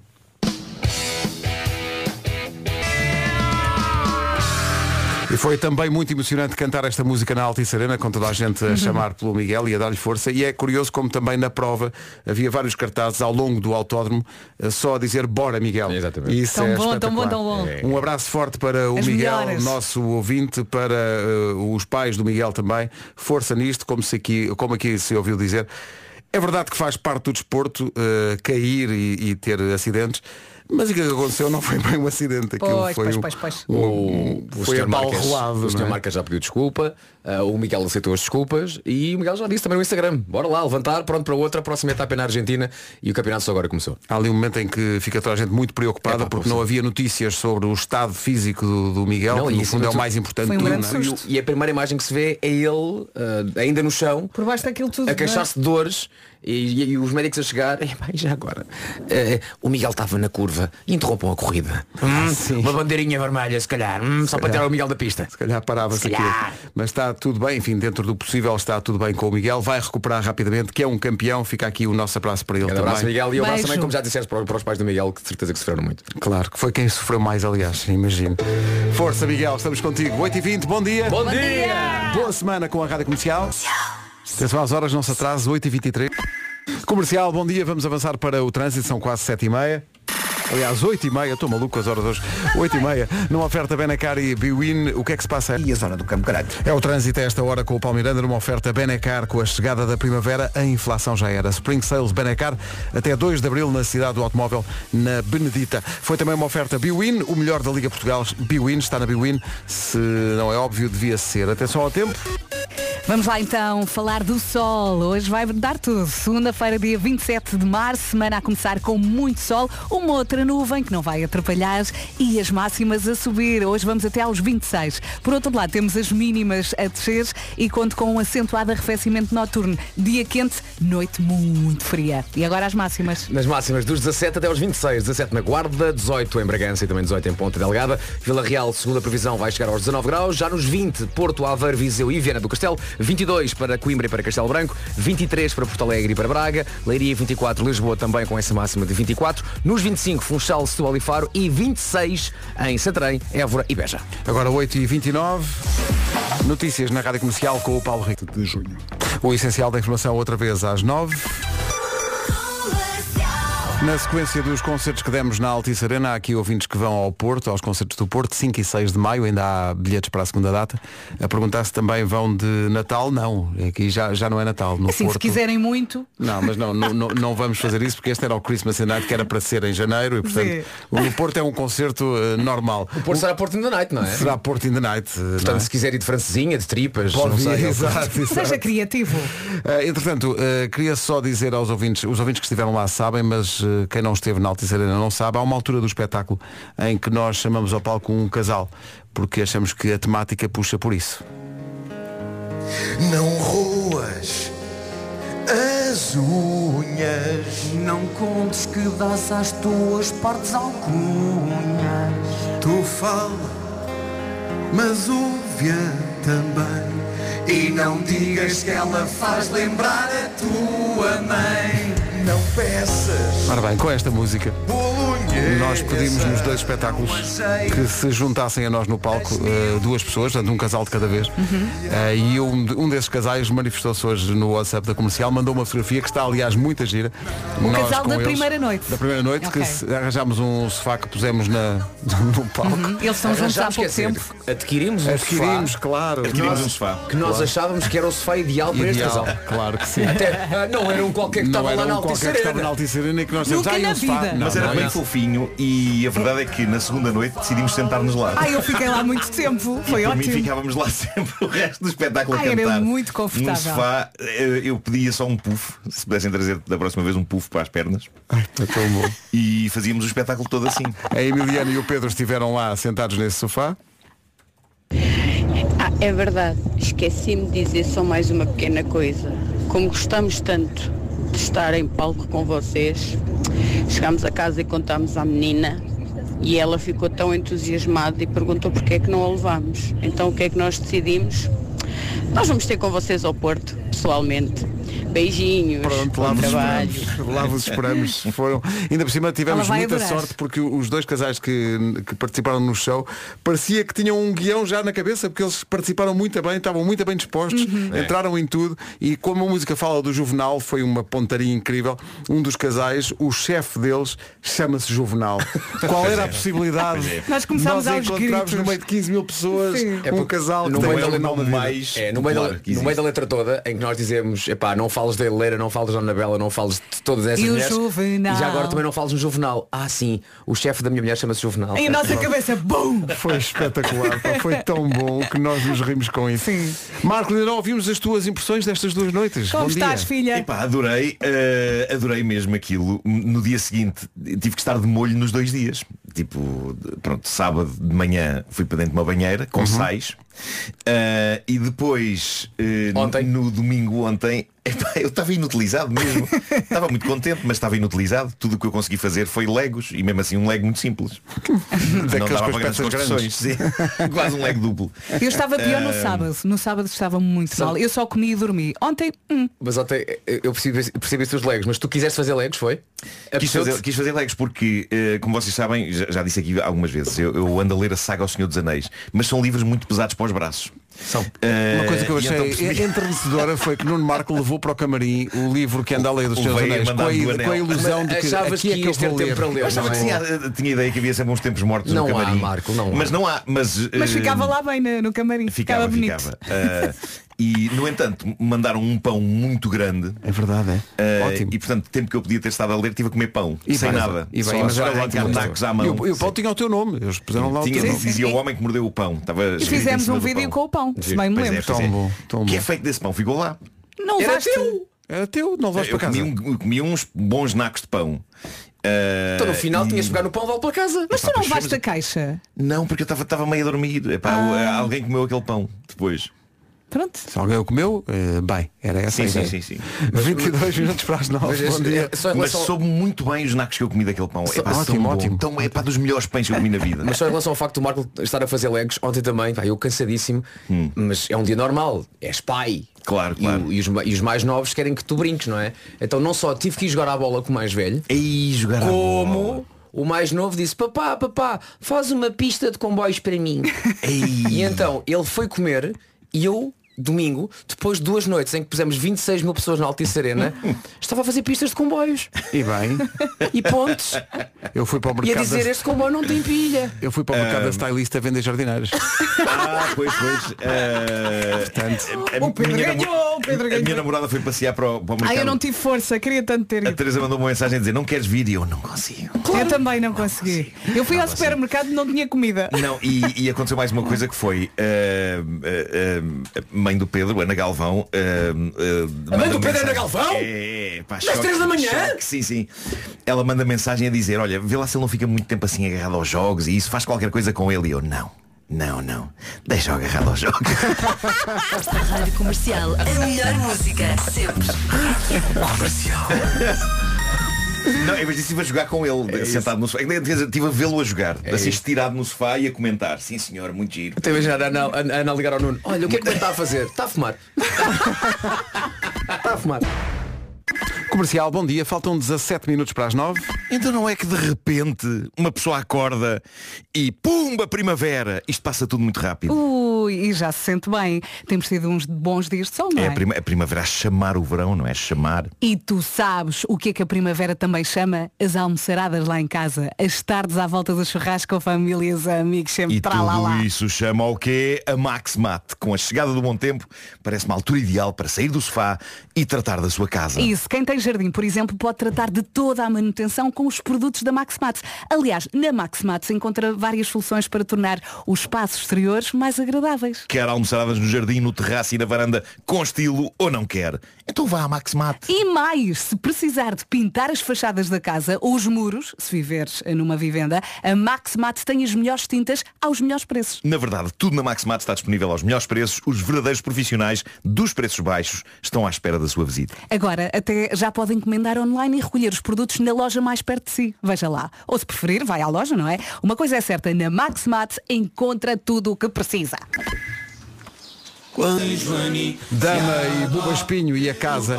E foi também muito emocionante cantar esta música na Altice Arena, com toda a gente a chamar pelo Miguel e a dar-lhe força. E é curioso como também na prova havia vários cartazes ao longo do autódromo eh, só a dizer Bora Miguel. Exatamente. Isso Tão é bom, tão bom, tão bom. É. Um abraço forte para o As Miguel, melhoras. nosso ouvinte, para eh, os pais do Miguel também. Força nisto, como, se aqui, como aqui se ouviu dizer. É verdade que faz parte do desporto eh, cair e, e ter acidentes. Mas o que aconteceu não foi bem um acidente. Aquilo Pois, foi pois, um, pois, pois. um- O, o foi senhor Marques, abalroado. o senhor é? Marques já pediu desculpa, ah, o Miguel aceitou as desculpas e o Miguel já disse também no Instagram. Bora lá, levantar, pronto para outra, a próxima etapa é na Argentina e o campeonato só agora começou. Há ali um momento em que fica toda a gente muito preocupada É pá, porque não havia notícias sobre o estado físico do, do Miguel, Não, que e no isso fundo é o mais importante Foi um tudo, grande é? E, o- e a primeira imagem que se vê é ele ah, ainda no chão, Por baixo daquilo tudo. a queixar-se de dores e, e- e os médicos a chegar e, pá, e já agora eh, o Miguel estava na curva e interrompam a corrida Hum, uma bandeirinha vermelha se calhar hum, só para calhar. tirar o Miguel da pista Se calhar parava-se Se aqui. Mas está tudo bem, enfim, dentro do possível está tudo bem com o Miguel. Vai recuperar rapidamente, que é um campeão. Fica aqui o nosso abraço para ele Grande também. abraço Miguel e um abraço também como já disseste para, para os pais do Miguel que de certeza que sofreram muito Claro, que foi quem sofreu mais, aliás, imagino. Força, Miguel, estamos contigo. 8h20, bom dia. Bom dia! Boa semana com a Rádio Comercial. Atenção às horas, não se atrase, 8h23. Comercial, bom dia, vamos avançar para o trânsito, são quase 7h30. Aliás, 8h30, estou maluco com as horas hoje. 8h30, numa oferta Benacar e Biwin, o que é que se passa? E a zona do Campo Grande. É o trânsito a esta hora com o Palmeiranda numa oferta Benacar com a chegada da primavera, a inflação já era. Spring Sales Benacar até 2 de Abril na cidade do automóvel, na Benedita. Foi também uma oferta Biwin, o melhor da Liga Portugal. Biwin está na Biwin, se não é óbvio, devia ser. Atenção ao tempo. Vamos lá então falar do sol. Hoje vai dar tudo. Segunda-feira, dia 27 de março, semana a começar com muito sol, uma outra nuvem que não vai atrapalhar e as máximas a subir. Hoje vamos até aos 26. Por outro lado, temos as mínimas a descer e conto com um acentuado arrefecimento noturno. Dia quente, noite muito fria. E agora as máximas. Nas máximas dos 17 até aos 26, 17 na Guarda, 18 em Bragança e também 18 em Ponta Delgada. Vila Real, segunda previsão, vai chegar aos 19 graus. Já nos 20, Porto, Aveiro, Viseu e Viana do Castelo. 22 para Coimbra e para Castelo Branco. 23 para Porto Alegre e para Braga. Leiria 24, Lisboa também com essa máxima de 24. Nos 25, Funchal, Setúbal e Faro. E 26 em Santarém, Évora e Beja. Agora 8h29. Notícias na Rádio Comercial com o Paulo Rico de junho. O essencial da informação outra vez às 9 na sequência dos concertos que demos na Altice Arena, há aqui ouvintes que vão ao Porto, aos concertos do Porto, 5 e 6 de maio, ainda há bilhetes para a segunda data. A perguntar se também vão de Natal, não. Aqui já, já não é Natal. No Assim, se Porto. quiserem muito, Não, mas não, não, não- não vamos fazer isso porque este era o Christmas in Night que era para ser em janeiro e portanto Sim. o no Porto é um concerto eh, normal. O Porto será Porto in the Night, não é? Será Porto in the Night. eh, Portanto, é? se quiser ir de francesinha, de tripas, Pode não sei. ir, é o- exato, seja exato. criativo. Eh, entretanto, eh, queria só dizer aos ouvintes, os ouvintes que estiveram lá sabem, mas quem não esteve na Altice Arena não sabe, há uma altura do espetáculo em que nós chamamos ao palco um casal, porque achamos que a temática puxa por isso. Não roas as unhas. Não contes que dás às tuas partes alcunhas. Tu fala, mas ouve-a também. E não digas que ela faz lembrar a tua mãe. Não peças Ora bem, com esta música nós pedimos nos dois espetáculos que se juntassem a nós no palco eh, duas pessoas, portanto um casal de cada vez. Eh, e um, um desses casais manifestou-se hoje no WhatsApp da comercial, mandou uma fotografia que está aliás muita gira. O Nós casal com da eles, primeira noite. Da primeira noite, Ok. que se- arranjámos um sofá que pusemos na, no palco. Uhum. Eles estão juntos há pouco tempo. Adquirimos um Adquirimos, sofá claro. Adquirimos nós, um sofá. que nós Claro. achávamos que era o sofá ideal, para este Ideal, casal. claro que sim. Até, ah, não era um qualquer que não estava era lá na um qualquer que estava na. Altice Arena e que nós Nunca temos na um sofá. vida. Não, Mas era não, bem não. fofinho e a verdade é que na segunda noite decidimos sentar-nos lá. Ah, eu fiquei lá muito tempo. Foi Por mim ótimo. ficávamos lá sempre o resto do espetáculo a Ah, era cantar. muito confortável. Num sofá, eh, eu pedia só um puff, se pudessem trazer da próxima vez um puff para as pernas. É tão bom. E fazíamos o espetáculo todo assim. A Emiliana e o Pedro estiveram lá sentados nesse sofá. Ah, é verdade. Esqueci-me de dizer só mais uma pequena coisa. Como gostamos tanto de estar em palco com vocês, chegámos a casa e contámos à menina e ela ficou tão entusiasmada e perguntou porque é que não a levámos. Então o que é que nós decidimos? Nós vamos ter com vocês ao Porto, pessoalmente. Beijinhos. Pronto, lá bom vos trabalho. esperamos. Lá vos esperamos. Foram, ainda por cima tivemos muita adorar. sorte porque os dois casais que, que participaram no show parecia que tinham um guião já na cabeça porque eles participaram muito bem, estavam muito bem dispostos, Uhum. entraram em tudo e como a música fala do Juvenal, foi uma pontaria incrível. Um dos casais, o chefe deles, chama-se Juvenal. Qual era a possibilidade? Pois é. Nós começámos Nós encontramos gritos. no meio de 15 mil pessoas Sim. um casal que no tem meio da vida. mais É, no, meio da, no meio da letra toda, em que nós dizemos, epá, não fales da Helena, não fales da Anabela, não fales de todas essas E o mulheres. Juvenal. E já agora também não fales no Juvenal. Ah, sim, o chefe da minha mulher chama-se Juvenal. Em nossa cabeça, BUM! Foi espetacular, pá, foi tão bom que nós nos rimos com isso. Sim. Marco, ainda não ouvimos as tuas impressões destas duas noites. Como Bom estás, dia. filha? Epá, adorei, eh, adorei mesmo aquilo. No dia seguinte tive que estar de molho nos dois dias. Tipo, pronto, sábado de manhã fui para dentro de uma banheira com sais. Eh, e depois, no- Ontem? no domingo ontem, epá, eu estava inutilizado mesmo. estava muito contente, mas estava inutilizado. Tudo o que eu consegui fazer foi legos e mesmo assim um lego muito simples. Não dava para as grandes construções. Sim. Quase um lego duplo. Eu estava pior no Eh, sábado. No sábado estava muito mal. Eu só comi e dormi. Ontem, hum, Mas ontem eu percebi, percebi isso dos legos, mas tu quiseste fazer legos, foi? Quis fazer, quis fazer legos porque, eh, como vocês sabem, já, já disse aqui algumas vezes, eu, eu ando a ler a saga ao Senhor dos Anéis, mas são livros muito pesados para os braços. São. Eh, Uma coisa que eu e achei então entrenecedora foi que Nuno Marco levou para o camarim o livro que anda a ler dos veio Anéis com a, com a ilusão de que Achavas aqui é que que eu ias ter tempo para ler, Eu achava não que é? tinha, tinha ideia que havia sempre uns tempos mortos Não no há, camarim. Marco, não há. Mas não há. Mas, mas eh, ficava lá bem no, no camarim. Ficava, bonito. ficava. Ah, E, no entanto, mandaram um pão muito grande. É verdade, é. Eh, Ótimo. E portanto, tempo que eu podia ter estado a ler, tive a comer pão. E sem bem, nada. E bem, só, mas era ótimo. tacos à mão. E o, e o pão tinha o teu nome. Eles puseram lá o teu nome. dizia o homem que mordeu o pão. Estava em Fizemos um vídeo com o pão, se bem me é, lembro. é. Tão bom, tão O que é feito desse pão? Ficou lá. Não Era levaste teu. Era teu, não levaste Eu para casa. comi, um- comi uns bons nacos de pão. Eh, Então no final e- tinhas de pegar no pão e para casa. Mas tu Epá, não pois levaste a caixa? Não, porque eu estava- estava meio a dormir. Epá, Ah. Alguém comeu aquele pão depois. Pronto. Se alguém o comeu, eh, bem, era essa a Sim, sim, ideia. sim, sim. 22 minutos para as 9. Mas Bom dia. é só em Mas relação- soube muito bem os nacos que eu comi daquele pão. É pá, ótimo, ótimo. Tão, é pá, dos melhores pães que eu comi na vida. Mas só em relação ao facto do Marco estar a fazer legos, ontem também, pá, eu cansadíssimo, mas é um dia normal, és pai. Hum. Claro, E claro. o- E, os, e os mais novos querem que tu brinques, não é? Então não só tive que ir jogar a bola com o mais velho, Ei, jogar a como o mais novo disse, papá, papá, faz uma pista de comboios para mim. E então ele foi comer e eu, domingo, depois de duas noites em que pusemos 26 mil pessoas na Altice Arena, estava a fazer pistas de comboios E bem, e pontes. eu fui para o E a mercado. dizer, da- este comboio não tem pilha. Eu fui para o mercado da stylist a vender jardineiras. Ah, pois, pois. eh, a, a O Pedro minha ganhou, namo- o Pedro a minha ganhou. namorada foi passear para o, para o Ai, mercado. eu não tive força, queria tanto ter A. Teresa mandou uma mensagem a dizer, não queres vir? E eu não consigo. Eu também não consegui. Eu fui ao supermercado e não tinha comida. Não, e, e aconteceu mais uma coisa que foi eh, a mãe do Pedro, Ana Galvão. eh, eh, A mãe do Pedro, mensagem- Ana Galvão? É, pá, Das choque, três da manhã? choque, sim, sim. Ela manda mensagem a dizer, olha, vê lá se ele não fica muito tempo assim agarrado aos jogos e isso faz qualquer coisa com ele. E eu, não, não, não. Deixa-o agarrado aos jogos. Rádio Comercial, a melhor música sempre. Comercial. Não, em vez disso estive a jogar com ele, sentado no sofá. Estive a vê-lo a jogar, assim estirado no sofá e a comentar. Sim senhor, muito giro. Estou a imaginar a Ana, a Ana ligar ao Nuno. Olha, o que é que ele está a fazer? Está a fumar. está a fumar. Comercial, bom dia. Faltam 17 minutos para as 9. Então não é que de repente uma pessoa acorda e pumba primavera. Isto passa tudo muito rápido. Ui, e já se sente bem. Temos tido uns bons dias de sol, não É é? a, prima- a primavera a chamar o verão, não é? Chamar. E tu sabes o que é que a primavera também chama? As almoçaradas lá em casa, as tardes à volta do churrasco com famílias, amigos, sempre E para lá lá. tudo isso chama ao quê? A Max Mate. Com a chegada do bom tempo, parece uma altura ideal para sair do sofá e tratar da sua casa. Isso, quem tem jardim, por exemplo, pode tratar de toda a manutenção com os produtos da Maxmat. Aliás, na Maxmat se encontra várias soluções para tornar os espaços exteriores mais agradáveis. Quer almoçaradas no jardim, no terraço e na varanda com estilo ou não quer? Então vá à Max Mate. E mais, se precisar de pintar as fachadas da casa ou os muros, se viveres numa vivenda, a Maxmat tem as melhores tintas aos melhores preços. Na verdade, tudo na Maximat está disponível aos melhores preços. Os verdadeiros profissionais dos preços baixos estão à espera da sua visita. Agora, até já pode encomendar online e recolher os produtos na loja mais perto de si. Veja lá. Ou se preferir, vai à loja, não é? Uma coisa é certa, na Maxmat encontra tudo o que precisa. Dama e Buba Espinho e a casa.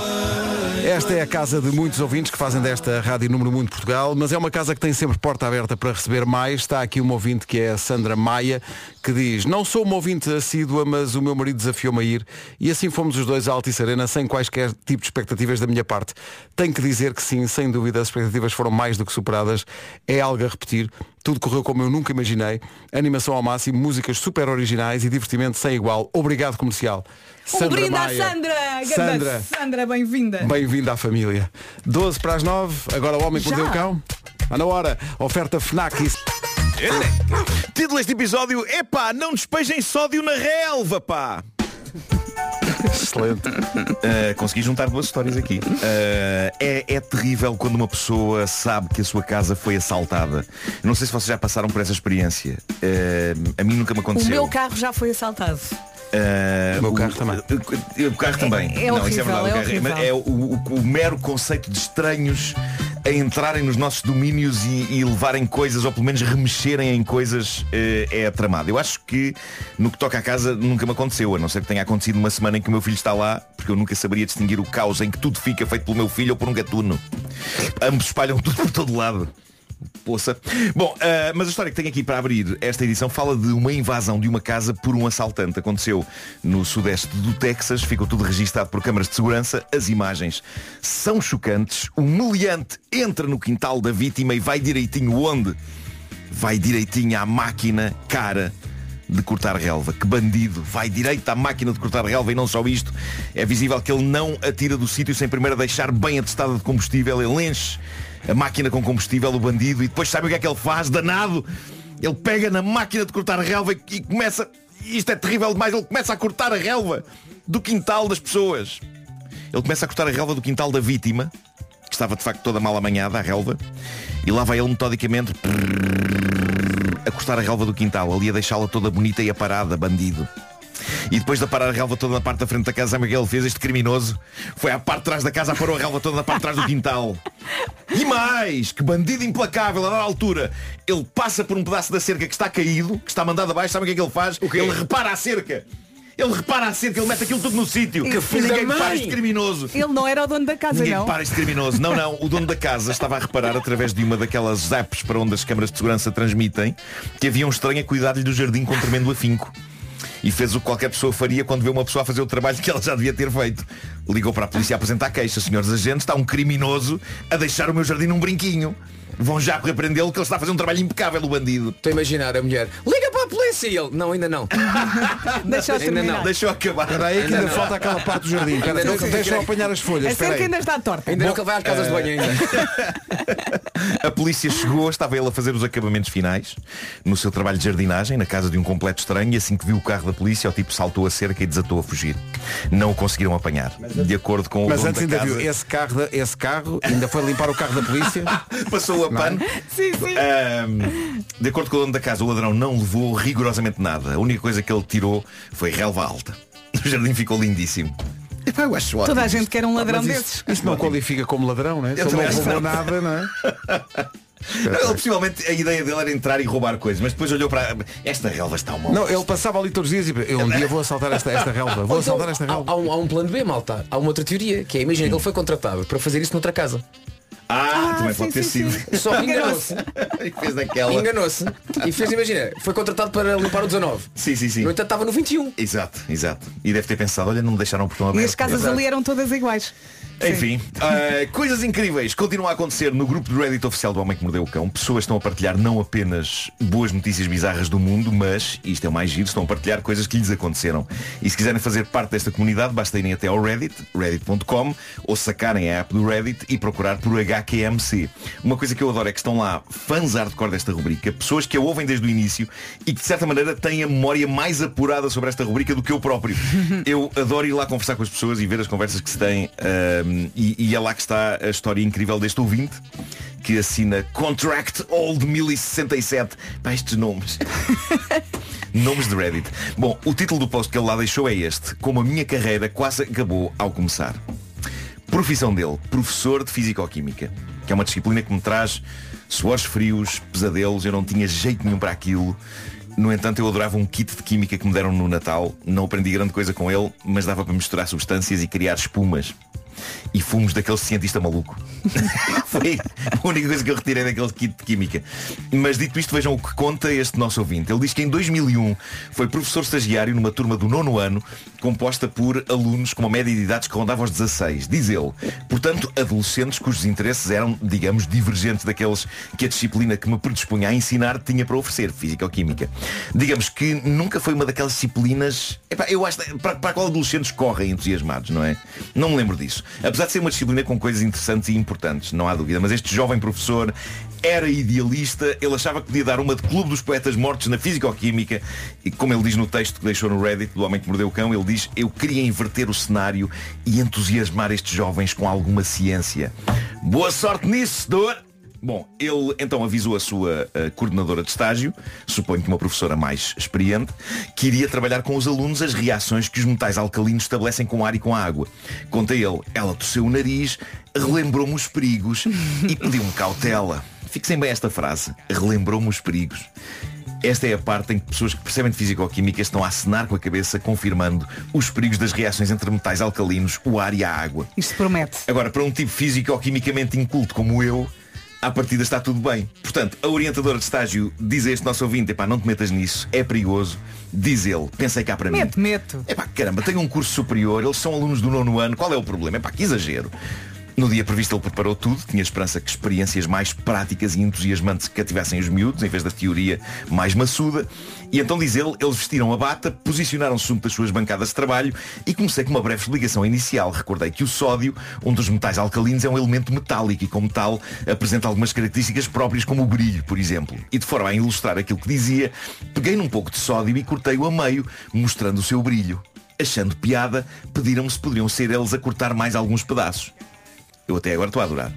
Esta é a casa de muitos ouvintes que fazem desta Rádio Número 1 de Portugal, mas é uma casa que tem sempre porta aberta para receber mais. Está aqui uma ouvinte que é a Sandra Maia, que diz, não sou uma ouvinte assídua, mas o meu marido desafiou-me a ir e assim fomos os dois à Altice Arena sem quaisquer tipo de expectativas da minha parte. Tenho que dizer que sim, sem dúvida, as expectativas foram mais do que superadas. É algo a repetir. Tudo correu como eu nunca imaginei. Animação ao máximo, músicas super originais e divertimento sem igual. Obrigado, comercial. um brinde à. Sandra! Sandra, Sandra, bem-vinda! bem-vindo à família. 12 para as 9, agora o homem que mordeu o cão. Está na hora. Oferta FNAC. e- Título deste episódio, epá, não despejem sódio na relva, pá! Excelente. Uh, consegui juntar duas histórias aqui. Uh, é, é terrível quando uma pessoa sabe que a sua casa foi assaltada. Não sei se vocês já passaram por essa experiência. Uh, a mim nunca me O aconteceu. meu carro já foi assaltado. Uh, O meu carro também. O, carro também. É- é não, isso é horrível, verdade. é o, carro- horrível. mas é o, o- o mero conceito de estranhos a entrarem nos nossos domínios e, e levarem coisas, ou pelo menos remexerem em coisas, eh, é tramado. Eu acho que no que toca à casa nunca me aconteceu, a não ser que tenha acontecido uma semana em que o meu filho está lá, porque eu nunca saberia distinguir o caos em que tudo fica feito pelo meu filho ou por um gatuno. Ambos espalham tudo por todo lado. Poça. Bom, ah, mas a história que tenho aqui para abrir esta edição fala de uma invasão de uma casa por um assaltante. Aconteceu no sudeste do Texas, ficou tudo registado por câmaras de segurança. As imagens são chocantes. O meliante entra no quintal da vítima e vai direitinho onde? Vai direitinho à máquina cara de cortar relva. Que bandido. Vai direito à máquina de cortar relva e não só isto. É visível que ele não atira do sítio sem primeiro deixar bem atestada de combustível. Ele enche a máquina com combustível, o bandido, e depois sabe o que é que ele faz? Danado! Ele pega na máquina de cortar relva e, começa. Isto é terrível demais, ele começa a cortar a relva do quintal das pessoas. Ele começa a cortar a relva do quintal da vítima, que estava de facto toda mal amanhada, a relva, e lá vai ele metodicamente a cortar a relva do quintal, ali a deixá-la toda bonita e aparada, bandido. E depois de aparar a relva toda na parte da frente da casa, sabe o que ele fez? Este criminoso foi à parte de trás da casa, aparou a relva toda na parte de trás do quintal. E mais, que bandido implacável, a dada altura, ele passa por um pedaço da cerca que está caído, que está mandado abaixo, sabe o que é que ele faz? Ele repara a cerca. Ele repara a cerca, ele mete aquilo tudo no sítio. Que E filho ninguém para este criminoso. Ele não era o dono da casa, Ninguém não. para este criminoso. Não, não. O dono da casa estava a reparar através de uma daquelas apps para onde as câmaras de segurança transmitem que havia um estranho a cuidar-lhe do jardim com tremendo afinco. E fez o que qualquer pessoa faria quando vê uma pessoa a fazer o trabalho que ela já devia ter feito. Ligou para a polícia a apresentar queixa. Senhores agentes, está um criminoso a deixar o meu jardim num brinquinho. Vão já repreendê-lo que ele está a fazer um trabalho impecável, o bandido. Estou a imaginar a mulher. Liga para a polícia! E ele. Não, ainda não. Deixa ainda terminar. não. Deixa eu acabar. Espera aí que ainda falta aquela parte do jardim. Ainda não. deixa- deixa eu apanhar as folhas. A cerca aí. ainda está torta. Ainda não que ele vai às casas de banho ainda. A polícia chegou, estava ele a fazer os acabamentos finais no seu trabalho de jardinagem, na casa de um completo estranho, e assim que viu o carro da polícia, o tipo saltou a cerca e desatou a fugir. Não o conseguiram apanhar. De acordo com o Mas antes da ainda casa, viu esse carro, esse carro ainda foi limpar o carro da polícia. passou a pano. Sim, sim. Ahm, de acordo com o dono da casa, o ladrão não levou rigorosamente nada. A única coisa que ele tirou foi relva alta. O jardim ficou lindíssimo. Epá, eu acho ótimo Toda a gente quer um ladrão Mas desses. isso, não qualifica como ladrão, não é? Eu ele não roubou não. nada, não é? Ele, possivelmente a ideia dele era entrar e roubar coisas, mas depois olhou para. Esta relva está uma Não, ele passava ali todos os dias e eu um dia vou assaltar esta, esta relva. Vou Ou então, assaltar esta há, relva. há um, há um plano B, malta. Há uma outra teoria, que é, imagina que ele foi contratado para fazer isso noutra casa. Ah, também sim, pode ter sim, sido. Só que enganou-se. E fez daquela. Enganou-se. E fez, imagina, foi contratado para limpar o 19. Sim, sim, sim. No entanto, estava no 21. Exato, exato. E deve ter pensado, olha, não me deixaram o portão aberto. E as casas Exato. ali eram todas iguais. Enfim, ah, coisas incríveis continuam a acontecer no grupo do Reddit oficial do Homem que Mordeu o Cão. Pessoas estão a partilhar não apenas boas notícias bizarras do mundo, mas, isto é o mais giro, estão a partilhar coisas que lhes aconteceram. E se quiserem fazer parte desta comunidade, basta irem até ao Reddit, reddit.com, ou sacarem a app do Reddit e procurar por HQMC. Uma coisa que eu adoro é que estão lá fãs hardcore desta rubrica, pessoas que a ouvem desde o início e que de certa maneira têm a memória mais apurada sobre esta rubrica do que eu próprio. Eu adoro ir lá conversar com as pessoas e ver as conversas que se têm ahm, e, e é lá que está a história incrível deste ouvinte que assina Contract Old 1067 para estes nomes. Nomes de Reddit. Bom, o título do post que ele lá deixou é este. Como a minha carreira quase acabou ao começar. Profissão dele, professor de Fisicoquímica, que é uma disciplina que me traz suores frios, pesadelos, eu não tinha jeito nenhum para aquilo. No entanto, eu adorava um kit de química que me deram no Natal. Não aprendi grande coisa com ele, mas dava para misturar substâncias e criar espumas. E fumos daquele cientista maluco. Foi a única coisa que eu retirei daquele kit de química. Mas dito isto, vejam o que conta este nosso ouvinte. Ele diz que em 2001 foi professor estagiário numa turma do nono ano, composta por alunos com uma média de idades que rondava aos 16. Diz ele. Portanto, adolescentes cujos interesses eram, digamos, divergentes daqueles que a disciplina que me predispunha a ensinar tinha para oferecer, física ou química. Digamos que nunca foi uma daquelas disciplinas, epá, eu acho, para, para a qual adolescentes correm entusiasmados, não é? Não me lembro disso. Apesar de ser uma disciplina com coisas interessantes e importantes, não há dúvida, mas este jovem professor era idealista, ele achava que podia dar uma de Clube dos Poetas Mortos na Físico-Química e como ele diz no texto que deixou no Reddit do Homem que Mordeu o Cão, ele diz eu queria inverter o cenário e entusiasmar estes jovens com alguma ciência. Boa sorte nisso, senhor! Bom, ele então avisou a sua eh, coordenadora de estágio, suponho que uma professora mais experiente, que iria trabalhar com os alunos as reações que os metais alcalinos estabelecem com o ar e com a água. Conta ele, ela tosseu o nariz, relembrou-me os perigos e pediu-me cautela. Fixem bem esta frase, relembrou-me os perigos. Esta é a parte em que pessoas que percebem de fisicoquímica estão a acenar com a cabeça, confirmando os perigos das reações entre metais alcalinos, o ar e a água. Isto promete. Agora, para um tipo físico ou quimicamente inculto como eu, à partida está tudo bem. Portanto, a orientadora de estágio diz a este nosso ouvinte, epá, não te metas nisso, é perigoso. Diz ele, pensei cá para mim. Meto, meto. Epá, caramba, tenho um curso superior, eles são alunos do nono ano, qual é o problema? Epá, que exagero. No dia previsto ele preparou tudo, tinha esperança que experiências mais práticas e entusiasmantes cativessem os miúdos, em vez da teoria mais maçuda. E então, diz ele, eles vestiram a bata, posicionaram-se junto das suas bancadas de trabalho e comecei com uma breve explicação inicial. Recordei que o sódio, um dos metais alcalinos, é um elemento metálico e como tal apresenta algumas características próprias como o brilho, por exemplo. E de forma a ilustrar aquilo que dizia, peguei num pouco de sódio e cortei-o a meio, mostrando o seu brilho. Achando piada, pediram-me se poderiam ser eles a cortar mais alguns pedaços. Eu até agora estou a adorar.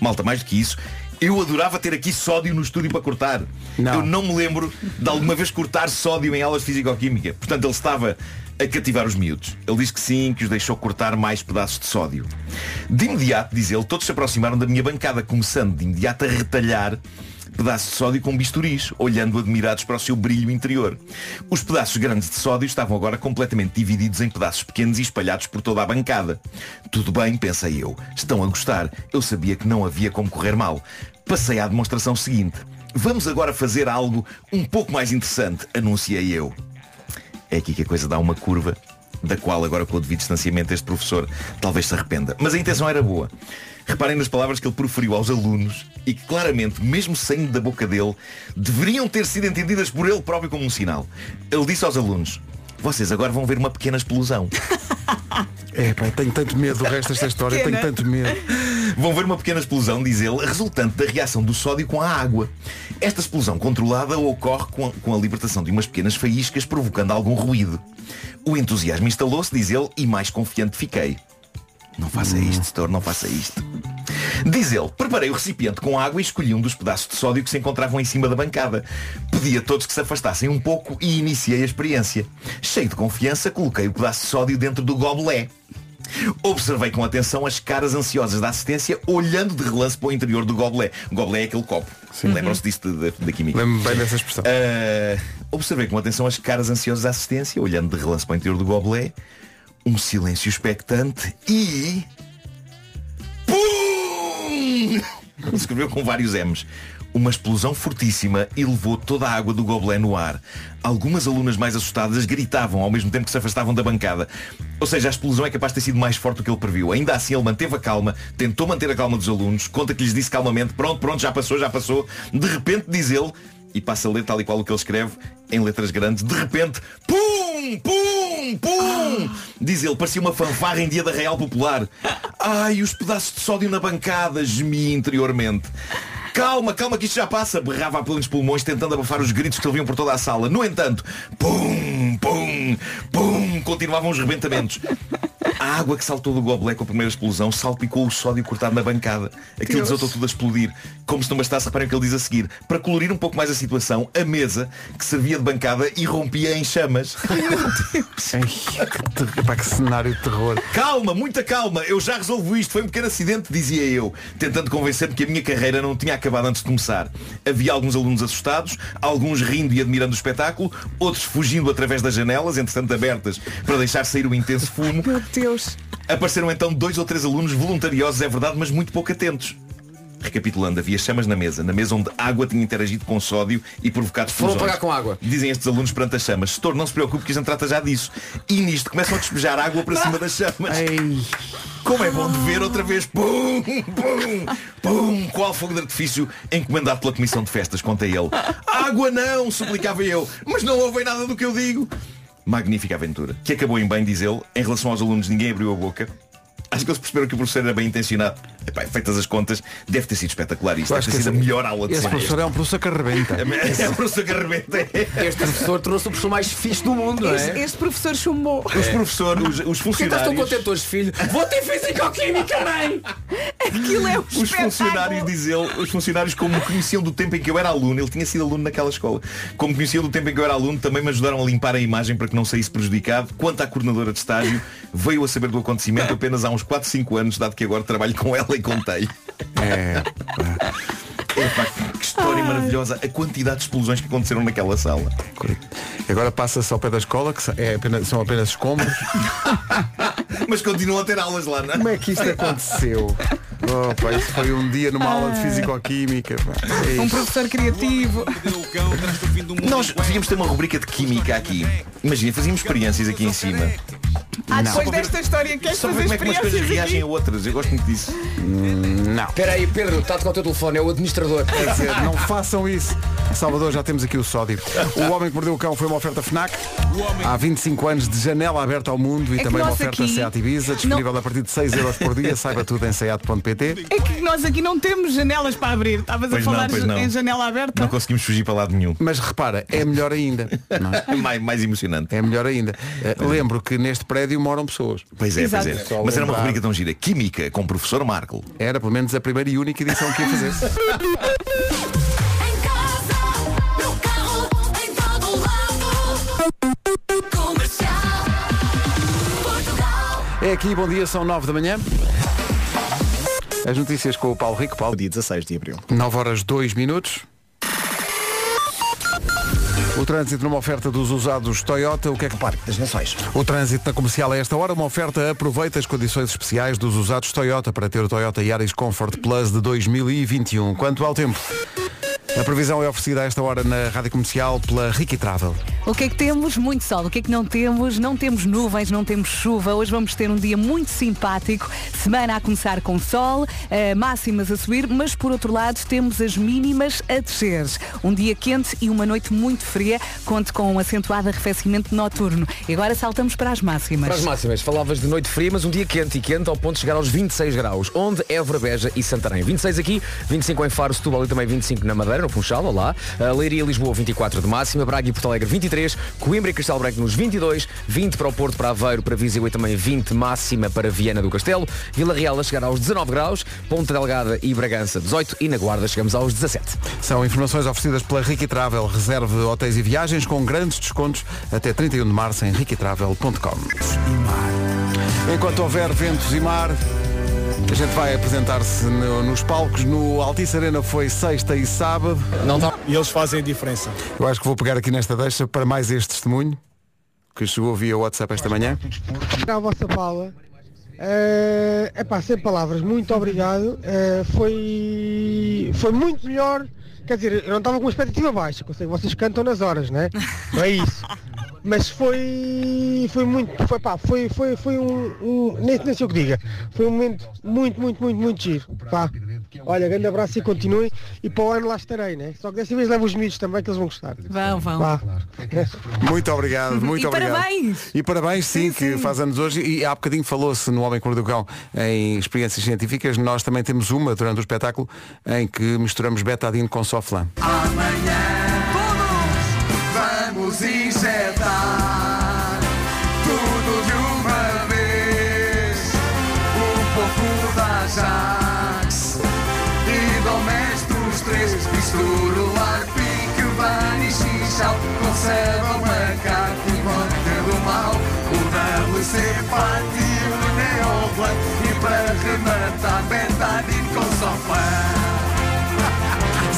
Malta, mais do que isso, eu adorava ter aqui sódio no estúdio para cortar. Eu não me lembro de alguma vez cortar sódio em aulas de Físico-Química. Portanto, ele estava a cativar os miúdos. Ele diz que sim, que os deixou cortar mais pedaços de sódio. De imediato, diz ele, todos se aproximaram da minha bancada, começando de imediato a retalhar pedaços de sódio com bisturis, olhando admirados para o seu brilho interior. Os pedaços grandes de sódio estavam agora completamente divididos em pedaços pequenos e espalhados por toda a bancada. Tudo bem, pensei eu. Estão a gostar. Eu sabia que não havia como correr mal. Passei à demonstração seguinte. Vamos agora fazer algo um pouco mais interessante, anunciei eu. É aqui que a coisa dá uma curva, da qual agora com o devido distanciamento este professor talvez se arrependa. Mas a intenção era boa. Reparem nas palavras que ele proferiu aos alunos e que claramente, mesmo saindo da boca dele, deveriam ter sido entendidas por ele próprio como um sinal. Ele disse aos alunos, vocês agora vão ver uma pequena explosão. É, pá, tenho tanto medo do resto desta história, tenho tanto medo. Vão ver uma pequena explosão, diz ele, resultante da reação do sódio com a água. Esta explosão controlada ocorre com a, com a libertação de umas pequenas faíscas, provocando algum ruído. O entusiasmo instalou-se, diz ele, e mais confiante fiquei. Não faça isto, setor, não faça isto. Diz ele, preparei o recipiente com água e escolhi um dos pedaços de sódio que se encontravam em cima da bancada. Pedi a todos que se afastassem um pouco e iniciei a experiência. Cheio de confiança, coloquei o pedaço de sódio dentro do gobelé. Observei com atenção as caras ansiosas da assistência olhando de relance para o interior do gobelé. O gobelé é aquele copo. Lembram-se disso da, química? Lembro-me bem dessa expressão. Ah, observei com atenção as caras ansiosas da assistência, olhando de relance para o interior do gobelé, um silêncio expectante e. Pum! Escreveu com vários M's. Uma explosão fortíssima e levou toda a água do gobelé no ar. Algumas alunas mais assustadas gritavam ao mesmo tempo que se afastavam da bancada. Ou seja, a explosão é capaz de ter sido mais forte do que ele previu. Ainda assim, ele manteve a calma, tentou manter a calma dos alunos, conta que lhes disse calmamente, pronto, pronto, já passou, já passou. De repente, diz ele, e passa a ler tal e qual o que ele escreve, em letras grandes, de repente, pum, pum, pum, diz ele, parecia uma fanfarra em dia da Real Popular. Ai, os pedaços de sódio na bancada, gemi interiormente. Calma, calma que isto já passa, berrava a plenos pulmões tentando abafar os gritos que ouviam por toda a sala. No entanto, pum, pum, pum, continuavam os rebentamentos. A água que saltou do gobelé com a primeira explosão salpicou o sódio cortado na bancada. Aquilo Deus. desatou tudo a explodir. Como se não bastasse, reparem o que ele diz a seguir. Para colorir um pouco mais a situação, a mesa, que servia de bancada, irrompia em chamas. Epá, que cenário de terror. Calma, muita calma, eu já resolvo isto, foi um pequeno acidente, dizia eu, tentando convencer-me que a minha carreira não tinha acabado antes de começar. Havia alguns alunos assustados, alguns rindo e admirando o espetáculo, outros fugindo através das janelas, entretanto abertas, para deixar sair o intenso fumo. Deus. Apareceram então dois ou três alunos voluntariosos, é verdade, mas muito pouco atentos. Recapitulando, havia chamas na mesa, na mesa onde a água tinha interagido com sódio e provocado Foram apagar com água. Dizem estes alunos perante as chamas, Setor, não se preocupe que a gente trata já disso. E nisto começam a despejar água para cima das chamas. Como é bom de ver outra vez, pum, pum, pum, qual fogo de artifício encomendado pela comissão de festas, conta ele. Água não, suplicava eu, mas não ouvem nada do que eu digo. Magnífica aventura, que acabou em bem, diz ele, em relação aos alunos ninguém abriu a boca. Acho que eles perceberam que o professor era bem intencionado. Epá, feitas as contas, deve ter sido espetacular isto. Deve ter que sido a melhor aula de Esse professor é um professor que arrebenta. É o professor que arrebenta. Este professor trouxe o professor mais fixe do mundo, não Este, é? este professor chumbou. Os professores, os, os funcionários. contente hoje, filho? Vou ter físico-química, mãe! Aquilo é um Os funcionários, diz ele, os funcionários como conheciam do tempo em que eu era aluno, ele tinha sido aluno naquela escola, como me conheciam do tempo em que eu era aluno, também me ajudaram a limpar a imagem para que não saísse prejudicado. Quanto à coordenadora de estágio, veio a saber do acontecimento apenas há uns 4, 5 anos, dado que agora trabalho com ela e contei. É. Epá, que história maravilhosa, a quantidade de explosões que aconteceram naquela sala. Agora passa-se ao pé da escola, que é apenas- são apenas escombros. Mas continuam a ter aulas lá, não é? Como é que isto aconteceu? Oh, pá, isso foi um dia numa aula de Fisicoquímica. pá. É Um professor criativo. Nós devíamos ter uma rubrica de química aqui. Imagina, fazíamos experiências aqui em cima. Ah, depois desta história, queres Só fazer ver como é que umas coisas experiências reagem a aqui? outras. Eu gosto muito disso. Não. Espera aí, Pedro, está a tocar o teu telefone, é o administrador. Quer dizer, não façam isso. Salvador, já temos aqui o sódio. O Homem que Mordeu o Cão foi uma oferta FNAC. Há 25 anos de janela aberta ao mundo e É também uma oferta aqui Seat Ibiza, disponível a partir de 6 euros por dia. Saiba tudo em seat.pt. É que nós aqui não temos janelas para abrir. Estavas a Pois não, falar não. em janela aberta. Não conseguimos fugir para lado nenhum. Mas repara, é melhor ainda. não é? É mais, mais emocionante. É melhor ainda. Eh, lembro que neste prédio moram pessoas. Pois é, pois é. Só Mas era uma rubrica tão gira. Química com o professor Marco. Era pelo menos a primeira e única edição que ia fazer. É aqui, bom dia, são 9 da manhã. As notícias com o Paulo Rico. Paulo. Dia 16 de abril. 9 horas 2 minutos. O trânsito numa oferta dos usados Toyota, o que é que Parque das Nações. O trânsito na comercial a esta hora, uma oferta aproveita as condições especiais dos usados Toyota para ter o Toyota Yaris Comfort Plus de 2021. Quanto ao tempo, a previsão é oferecida a esta hora na rádio comercial pela Ricky Travel. O que é que temos? Muito sol. O que é que não temos? Não temos nuvens, não temos chuva. Hoje vamos ter um dia muito simpático. Semana a começar com sol, eh, máximas a subir, mas por outro lado temos as mínimas a descer. Um dia quente e uma noite muito fria. Conte com um acentuado arrefecimento noturno. E agora saltamos para as máximas. Para as máximas, falavas de noite fria, mas um dia quente e quente ao ponto de chegar aos 26 graus, onde Évora, Beja e Santarém. 26 aqui, 25 em Faro, Setúbal e também 25 na Madeira, no Funchal, lá. Leiria e Lisboa 24 de máxima, Braga e Porto Alegre 23, Coimbra e Castelo Branco nos 22, 20 para o Porto, para Aveiro, para Viseu e também 20 máxima para Viana do Castelo, Vila Real a chegar aos 19 graus, Ponta Delgada e Bragança 18 e na Guarda chegamos aos 17. São informações oferecidas pela Ricky Travel. Reserve hotéis e viagens com grandes descontos até 31 de março em riquitravel.com. Enquanto houver ventos e mar, a gente vai apresentar-se no- nos palcos. No Altice Arena foi sexta e sábado. Não tá... E eles fazem a diferença. Eu acho que vou pegar aqui nesta deixa para mais este testemunho que chegou via WhatsApp esta manhã. a vossa fala. É epá, sem palavras, muito obrigado. Eh, foi, foi muito melhor. Quer dizer, eu não estava com uma expectativa baixa, vocês cantam nas horas, né? Não é isso. Mas foi. Foi muito. Foi, pá, foi, foi, foi um. um nem, nem sei o que diga. Foi um momento muito, muito, muito, muito giro. Pá. Olha, grande abraço e continuem. E para o ano lá estarei, né? Só que desta vez levo os miúdos também que eles vão gostar. Vão, vão. Pá. Muito obrigado, muito E obrigado. parabéns! E parabéns, sim, que faz anos hoje. E há bocadinho falou-se no Homem Cor do Cão em experiências científicas. Nós também temos uma durante o espetáculo em que misturamos betadine com soflã. Vamos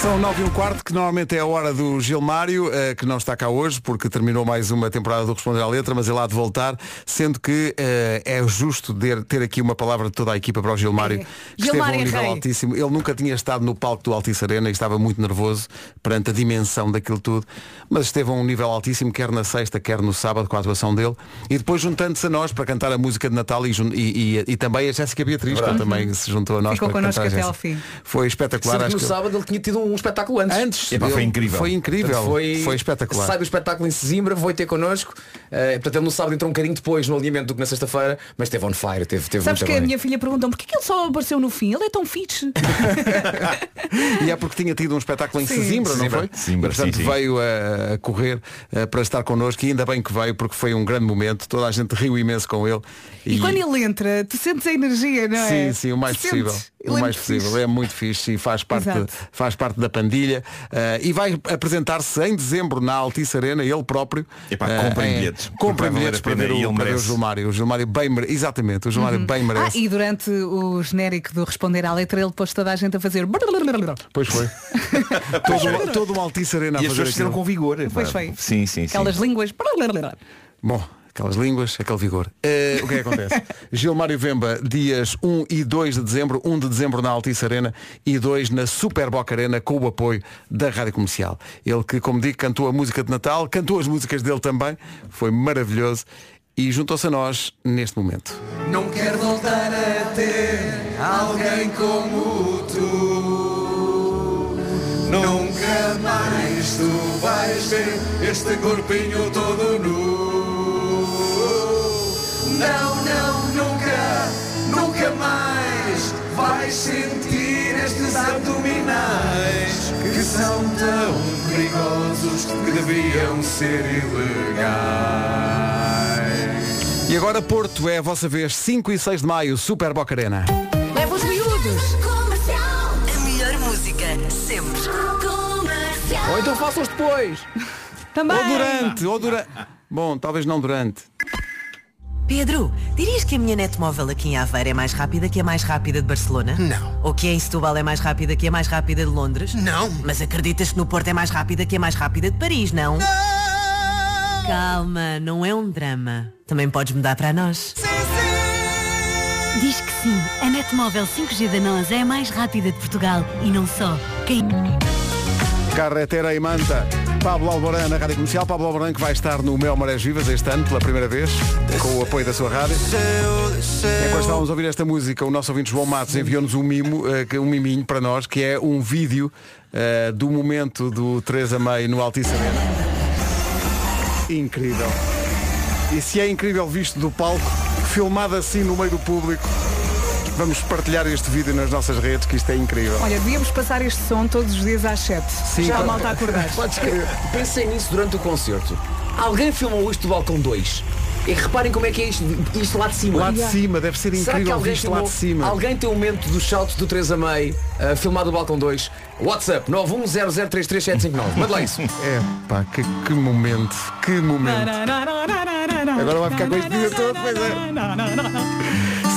São nove e um quarto, que normalmente é a hora do Gilmário, eh, que não está cá hoje, porque terminou mais uma temporada do Responder à Letra, mas ele há de voltar, sendo que eh, é justo ter, ter aqui uma palavra de toda a equipa para o Gilmário, que esteve a um é nível rei. altíssimo. Ele nunca tinha estado no palco do Altice Arena e estava muito nervoso perante a dimensão daquilo tudo, mas esteve a um nível altíssimo, quer na sexta, quer no sábado, com a atuação dele, e depois juntando-se a nós para cantar a música de Natal e, jun- e- e- e também a Jéssica Beatriz, que Verdade. também se juntou a nós Ficou para connosco cantar a até ao Jéssica. fim. Foi espetacular. Sendo que acho no que- sábado ele tinha tido um espetáculo antes. Antes. Epá, foi Ele- incrível. Foi incrível. Foi, Foi espetacular. Sai do espetáculo em Sesimbra, vai ter connosco. Eh, portanto, ele no sábado entrou um bocadinho depois no alinhamento do que na sexta-feira, mas teve on fire, teve, teve Sabes que a bem. minha filha perguntou porquê que ele só apareceu no fim? Ele é tão fixe. E é porque tinha tido um espetáculo em Sim. Sesimbra, não Sesimbra. foi? Sesimbra, e, portanto sim, sim. veio a, a correr eh, para estar connosco e ainda bem que veio porque foi um grande momento. Toda a gente riu imenso com ele. E, quando ele entra, tu sentes a energia, não é? Sim, sim, o mais Tu possível. sentes. O é mais muito possível. fixe. É muito fixe e faz parte, Exato. faz parte da pandilha. Eh, e vai apresentar-se em dezembro na Altice Arena, ele próprio. Epá, eh, comprem em- bilhetes. Comprem Vai valer bilhetes para ver, e o, para ver o merece. Gilmário. O Gilmário bem mere- Exatamente, o Gilmário bem Ah, merece. e durante o genérico do Responder à Letra, ele pôs toda a gente a fazer. Pois foi. todo, todo uma Altice Arena a E as fazer pessoas fizeram aquilo. com vigor. Pois foi. Sim, sim, sim. Aquelas línguas. Bom, aquelas línguas, aquele vigor. Eh, o que é que acontece? Gilmário Vemba, dias 1 e 2 de dezembro, 1 de dezembro na Altice Arena e 2 na Super Boca Arena com o apoio da Rádio Comercial. Ele que, como digo, cantou a música de Natal, cantou as músicas dele também, foi maravilhoso. e juntou-se a nós neste momento. Não quero voltar a ter alguém como tu. Nunca mais tu vais ver este corpinho todo nu. Não, não, nunca, nunca mais vais sentir estes abdominais que são tão perigosos que deviam ser ilegais. E agora Porto é a vossa vez, 5 e 6 de maio, Super Boca Arena. Leva os miúdos. A melhor música sempre. Comercial. Ou então façam-os depois. Também. Ou durante, ou durante. Bom, talvez não durante. Pedro, dirias que a minha net móvel aqui em Aveiro é mais rápida que a mais rápida de Barcelona? Não. Ou que em Setúbal é mais rápida que a mais rápida de Londres? Não. Mas acreditas que no Porto é mais rápida que a mais rápida de Paris, não? Calma, não é um drama. Também podes mudar para nós. Diz que sim, a net móvel 5G da NOS é a mais rápida de Portugal e não só. Quem... Carretera e Manta. Pablo Alborán na Rádio Comercial. Pablo Alborán que vai estar no Mel Marés Vivas este ano, pela primeira vez, com o apoio da sua rádio. Enquanto estávamos a ouvir esta música, o nosso ouvinte João Matos enviou-nos um mimo, eh, um miminho para nós, que é um vídeo eh, do momento do Teresa May no Altice Arena. Incrível. E se é incrível visto do palco, filmado assim no meio do público, vamos partilhar este vídeo nas nossas redes, que isto é incrível. Olha, devíamos passar este som todos os dias às 7. Sim, Já a claro. malta a acordar. Podes crer. Pensei nisso durante o concerto. Alguém filmou isto do balcão 2. E reparem como é que é isto, isto lá de cima. Lá de cima, deve ser Será que incrível alguém visto lá de filmou- cima. Alguém tem um momento dos saltos do Teresa May uh, filmado do balcão 2. WhatsApp 910033759. Manda lá isso. É pá, que, que momento, que momento. Agora vai ficar com este vídeo todo, pois é.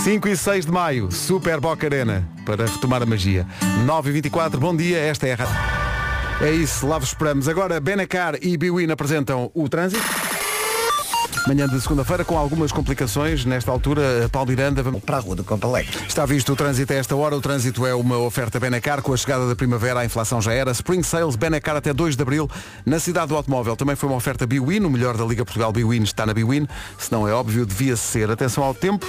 5 e 6 de maio, Super Boca Arena, para retomar a magia. 9 e 24 bom dia, esta é a. É isso, lá vos esperamos. Agora Benacar e Biwin apresentam o trânsito. Manhã de segunda-feira com algumas complicações. Nesta altura, Paulo Miranda, vamos para a rua do Campo Alegre. Está visto o trânsito a esta hora. O trânsito é uma oferta Benacar. Com a chegada da primavera, a inflação já era. Spring Sales Benacar até 2 de abril. Na cidade do automóvel também foi uma oferta Biwin. O melhor da Liga Portugal Biwin está na Biwin. Se não é óbvio, devia ser. Atenção ao tempo.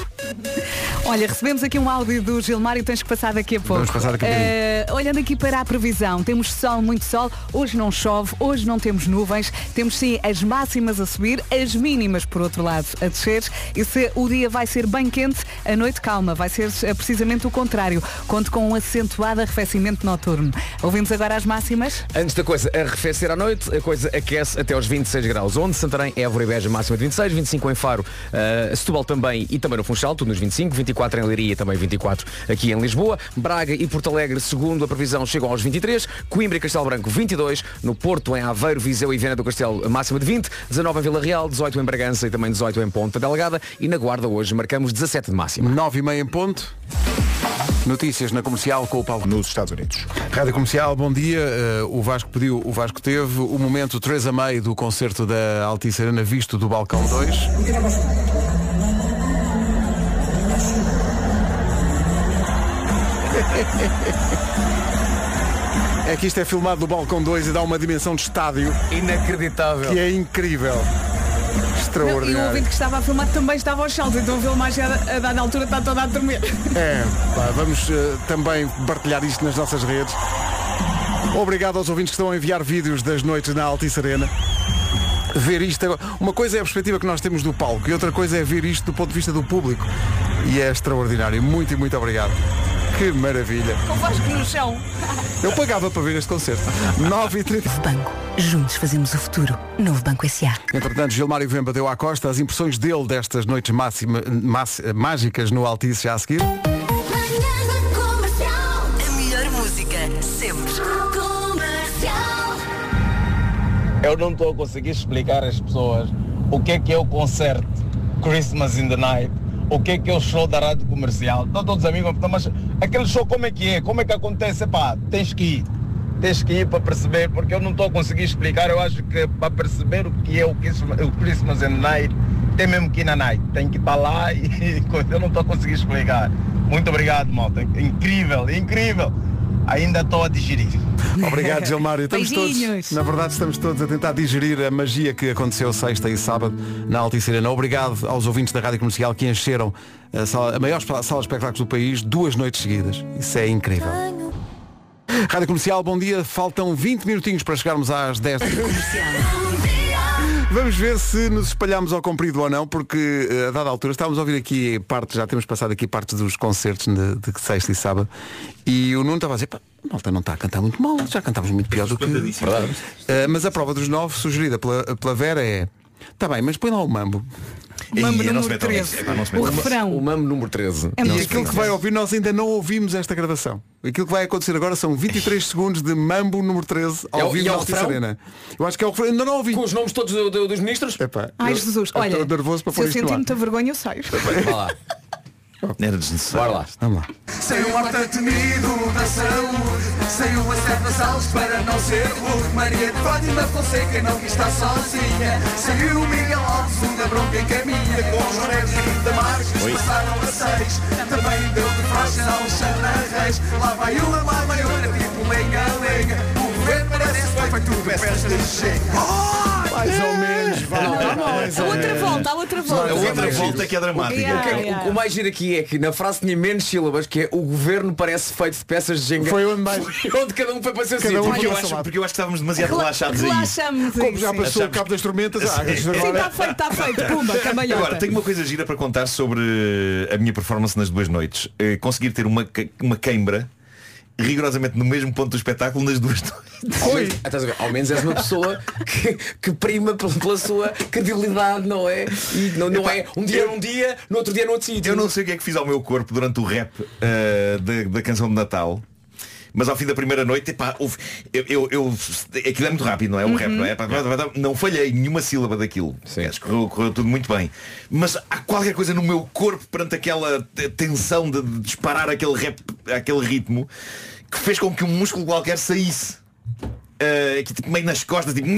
Olha, recebemos aqui um áudio do Gilmário, tens que passar daqui a pouco. Vamos passar daqui a bocadinho. Eh, olhando aqui para a previsão, temos sol, muito sol, hoje não chove, hoje não temos nuvens, temos sim as máximas a subir, as mínimas, por outro lado, a descer. E se o dia vai ser bem quente, a noite calma, vai ser eh, precisamente o contrário. Conto com um acentuado arrefecimento noturno. Ouvimos agora as máximas? Antes da coisa arrefecer à noite, a coisa aquece até aos 26 graus. Onde Santarém, Évora e Beja, máxima de 26, 25 em Faro, uh, Setúbal também e também no Funchal, tudo nos 25, 24 em Leiria também 24 aqui em Lisboa. Braga e Porto Alegre, segundo a previsão, chegam aos 23. Coimbra e Castelo Branco, 22. No Porto, em Aveiro, Viseu e Viana do Castelo, máxima de 20. 19 em Vila Real, 18 em Bragança e também 18 em Ponta Delgada. E na Guarda hoje marcamos 17 de máxima. 9 e meia em ponto. Notícias na comercial com o Paulo. Nos Estados Unidos. Rádio Comercial, bom dia. Eh, o Vasco pediu, o Vasco teve o momento Teresa May do concerto da Altice Arena visto do balcão 2. É que isto é filmado do balcão 2 e dá uma dimensão de estádio Inacreditável. que é incrível. Não, e o Extraordinário. ouvinte que estava a filmar também estava aos saltos, então a filmagem a, a dada altura está toda a tremer. É, pá, vamos eh, também partilhar isto nas nossas redes. Obrigado aos ouvintes que estão a enviar vídeos das noites na Altice Arena. Ver isto agora. Uma coisa é a perspectiva que nós temos do palco e outra coisa é ver isto do ponto de vista do público. E é extraordinário. Muito e muito obrigado. Que maravilha. Com Vasco no chão. Eu pagava para ver este concerto. 9 e 30 Banco. Juntos fazemos o futuro. Novo Banco S.A. Entretanto, Gilmário Vemba deu à costa as impressões dele destas noites máxima, mas- mágicas no Altice já a seguir. A melhor música sempre. Comercial. Eu não estou a conseguir explicar às pessoas o que é que é o concerto Christmas in the Night, o que é que é o show da rádio comercial. Estão todos amigos, mas aquele show como é que é? Como é que acontece? Pá, tens que ir. Tens que ir para perceber, porque eu não estou a conseguir explicar. Eu acho que para perceber o que é o Christmas, o Christmas the Night, tem mesmo que ir na night. Tem que estar lá e eu não estou a conseguir explicar. Muito obrigado, malta. Incrível, incrível. Ainda estou a digerir. Obrigado, Gilmário. Estamos Beijinhos. todos, na verdade, estamos todos a tentar digerir a magia que aconteceu sexta e sábado na Altice Arena. Obrigado aos ouvintes da Rádio Comercial que encheram a, sala- a maior sala de espetáculos do país duas noites seguidas. Isso é incrível. Rádio Comercial, bom dia. Faltam 20 minutinhos para chegarmos às 10 da Vamos ver se nos espalhamos ao comprido ou não, porque eh, a dada altura estávamos a ouvir aqui parte, já temos passado aqui partes dos concertos de, de sexta e sábado, e o Nuno estava a dizer, pá, a malta não está a cantar muito mal, já cantávamos muito pior do que. Eh, mas a prova dos nove, sugerida pela, pela Vera, é. Está bem, mas põe lá o mambo. Mambo Ih, não número se mete ao 13. mix. Epá, não se O refrão. O mamo número 13. É e aquilo que vai ouvir, nós ainda não ouvimos esta gravação. Aquilo que vai acontecer agora são 23 segundos de mambo número 13 ao É vivo e é na Altice? Arena. Eu acho que é o refrão, ainda não ouvi. Com os nomes todos do- do- dos ministros? Epá, Ai eu- Jesus, eu olha, estou nervoso para se pôr eu sentir ar. muita vergonha eu saio. Lá. Era desnecessário. Bora lá. Vamos lá. Sem o horta temido da saúde Sem o acerto das aulas para não ser rude. Maria de Fátima Fonseca não quis estar sozinha. Sem o Miguel Alves, um da bronca em caminha Com os Reis e da Marques passaram a seis. Também deu de faixa Alexandra Reis. Lá vai uma, lá vai outra, tipo lenga-lenga O governo parece feito, foi tudo peças de chega Mais ou menos, vá. Mais A ou outra menos. volta, a outra volta. A outra volta é que é dramática. O, que é- o- o mais giro aqui é que na frase tinha menos sílabas, que é o governo parece feito de peças de jenga. Foi onde mais- onde cada um foi para o seu Cada sítio. um Porque eu, acho, lá. porque eu acho que estávamos demasiado relaxados a isso. Relaxamos Como já sim. passou o cabo das tormentas, ah, isto Sim, agora- está feito, está feito. Pumba, cambalhota. Agora, tenho uma coisa gira para contar sobre eh, a minha performance nas duas noites. Eh, conseguir ter uma, ca- uma queimbra rigorosamente no mesmo ponto do espetáculo nas duas noites. Ao menos, és uma pessoa que, que prima pela, sua credibilidade, não é? E não, não é um dia num dia, no outro dia no outro sítio. Eu não sei o que é que fiz ao meu corpo durante o rap eh, da, da canção de Natal. Mas ao fim da primeira noite, epá, houve, eu, eu, eu- aquilo é muito rápido, não é? O rap, não é? Epá, não falhei nenhuma sílaba daquilo. Correu, correu tudo muito bem. Mas há qualquer coisa no meu corpo perante aquela te- tensão de de disparar aquele rap, aquele ritmo, que fez com que um músculo qualquer saísse. Eh, aqui tipo meio nas costas, tipo. E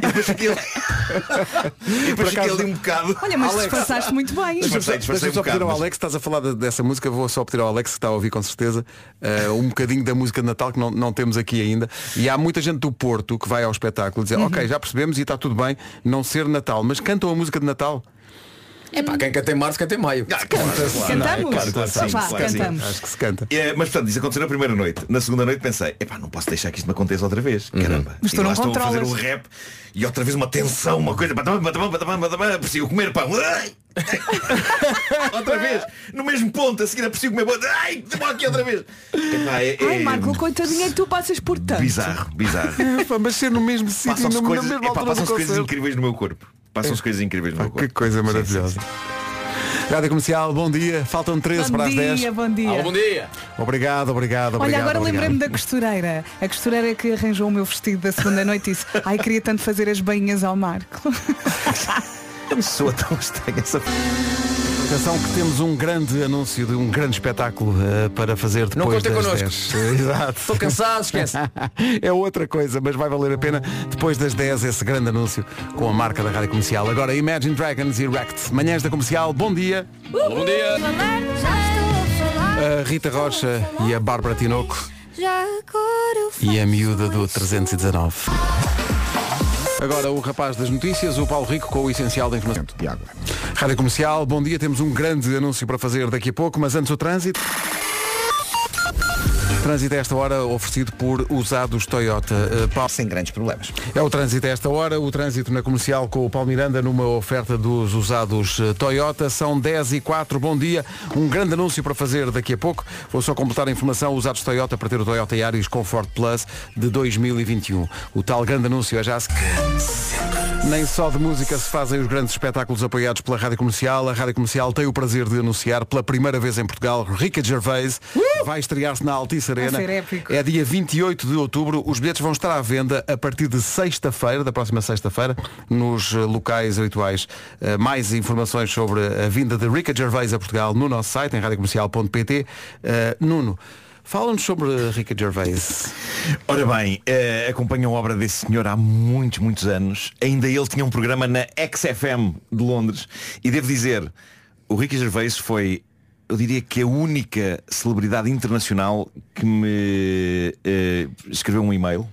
depois fiquei ali, e depois fiquei ali um bocado. Olha, mas Alex. disfarçaste muito bem. Disfarcei, disfarcei Deixa-me um só pedir bocado. ao mas- Alex, estás a falar de- dessa música, vou só pedir ao Alex, que está a ouvir com certeza, eh, um bocadinho da música de Natal que não, não temos aqui ainda. E há muita gente do Porto que vai ao espetáculo dizer, Uhum. ok, já percebemos e está tudo bem não ser Natal, mas cantam a música de Natal. É pá, quem canta em março, canta em maio. Ah, claro, claro, Cantamos? não, é claro, claro, que sim, Vá, claro que sim. cantamos. Acho que se canta. É, mas portanto, isso aconteceu na primeira noite. Na segunda noite pensei, epá, não posso deixar que isto me aconteça outra vez. Caramba. Mas tu e lá não estou a fazer o rap e outra vez uma tensão, uma coisa, preciso comer pão. Ai! outra vez, no mesmo ponto, a seguir preciso comer pão. Ai, aqui outra vez. Epá, é, Ai, é Marco, coitadinha que tu passas por tanto. bizarro, bizarro. É, pá, mas ser no mesmo sítio, na, na coisas, mesma epá, altura passam-se coisas incríveis no meu corpo. Passam-se coisas incríveis no meu corpo. que coisa Sim, sim, maravilhosa. sim. Rádio Comercial, bom dia. Faltam 13 Bom para as dia, 10. bom dia. Bom dia. Obrigado, obrigado, Olha, obrigado. agora obrigado. lembrei-me da costureira. A costureira que arranjou o meu vestido da segunda noite disse Ai, queria tanto fazer as bainhas ao Marco. Soa tão estranho essa Atenção que temos um grande anúncio de um grande espetáculo eh, para fazer Não depois contem das connosco. 10. Exato. Estou cansado, esquece. é outra coisa, mas vai valer a pena depois das 10 esse grande anúncio com a marca da Rádio Comercial. Agora Imagine Dragons e Wrecked. Manhãs da Comercial, bom dia. Alô, bom dia. A Rita Rocha e a Bárbara Tinoco e a miúda do 319. Agora o rapaz das notícias, o Paulo Rico, com o essencial da informação. água. Rádio Comercial, bom dia. Temos um grande anúncio para fazer daqui a pouco, mas antes o trânsito. Trânsito a esta hora oferecido por usados Toyota. Uh, Paulo- Sem grandes problemas. É o trânsito a esta hora, o trânsito na comercial com o Paulo Miranda numa oferta dos usados eh, Toyota. São 10 e 4, bom dia. Um grande anúncio para fazer daqui a pouco. Vou só completar a informação, usados Toyota para ter o Toyota Yaris Comfort Plus de 2021. O tal grande anúncio é já se... Nem só de música se fazem os grandes espetáculos apoiados pela Rádio Comercial. A Rádio Comercial tem o prazer de anunciar pela primeira vez em Portugal Rica Gervais vai estrear-se na Altice Arena. É dia 28 de outubro. Os bilhetes vão estar à venda a partir de sexta-feira, da próxima sexta-feira, nos eh, locais habituais. Eh, Mais informações sobre a vinda de Rica Gervais a Portugal no nosso site, em radiocomercial.pt. Eh, Nuno, fala-nos sobre Rica Gervais. Ora bem, acompanham a obra desse senhor há muitos, muitos anos. Ainda ele tinha um programa na XFM de Londres. E devo dizer, o Ricky Gervais foi eu diria que a única celebridade internacional que me eh, escreveu um e-mail,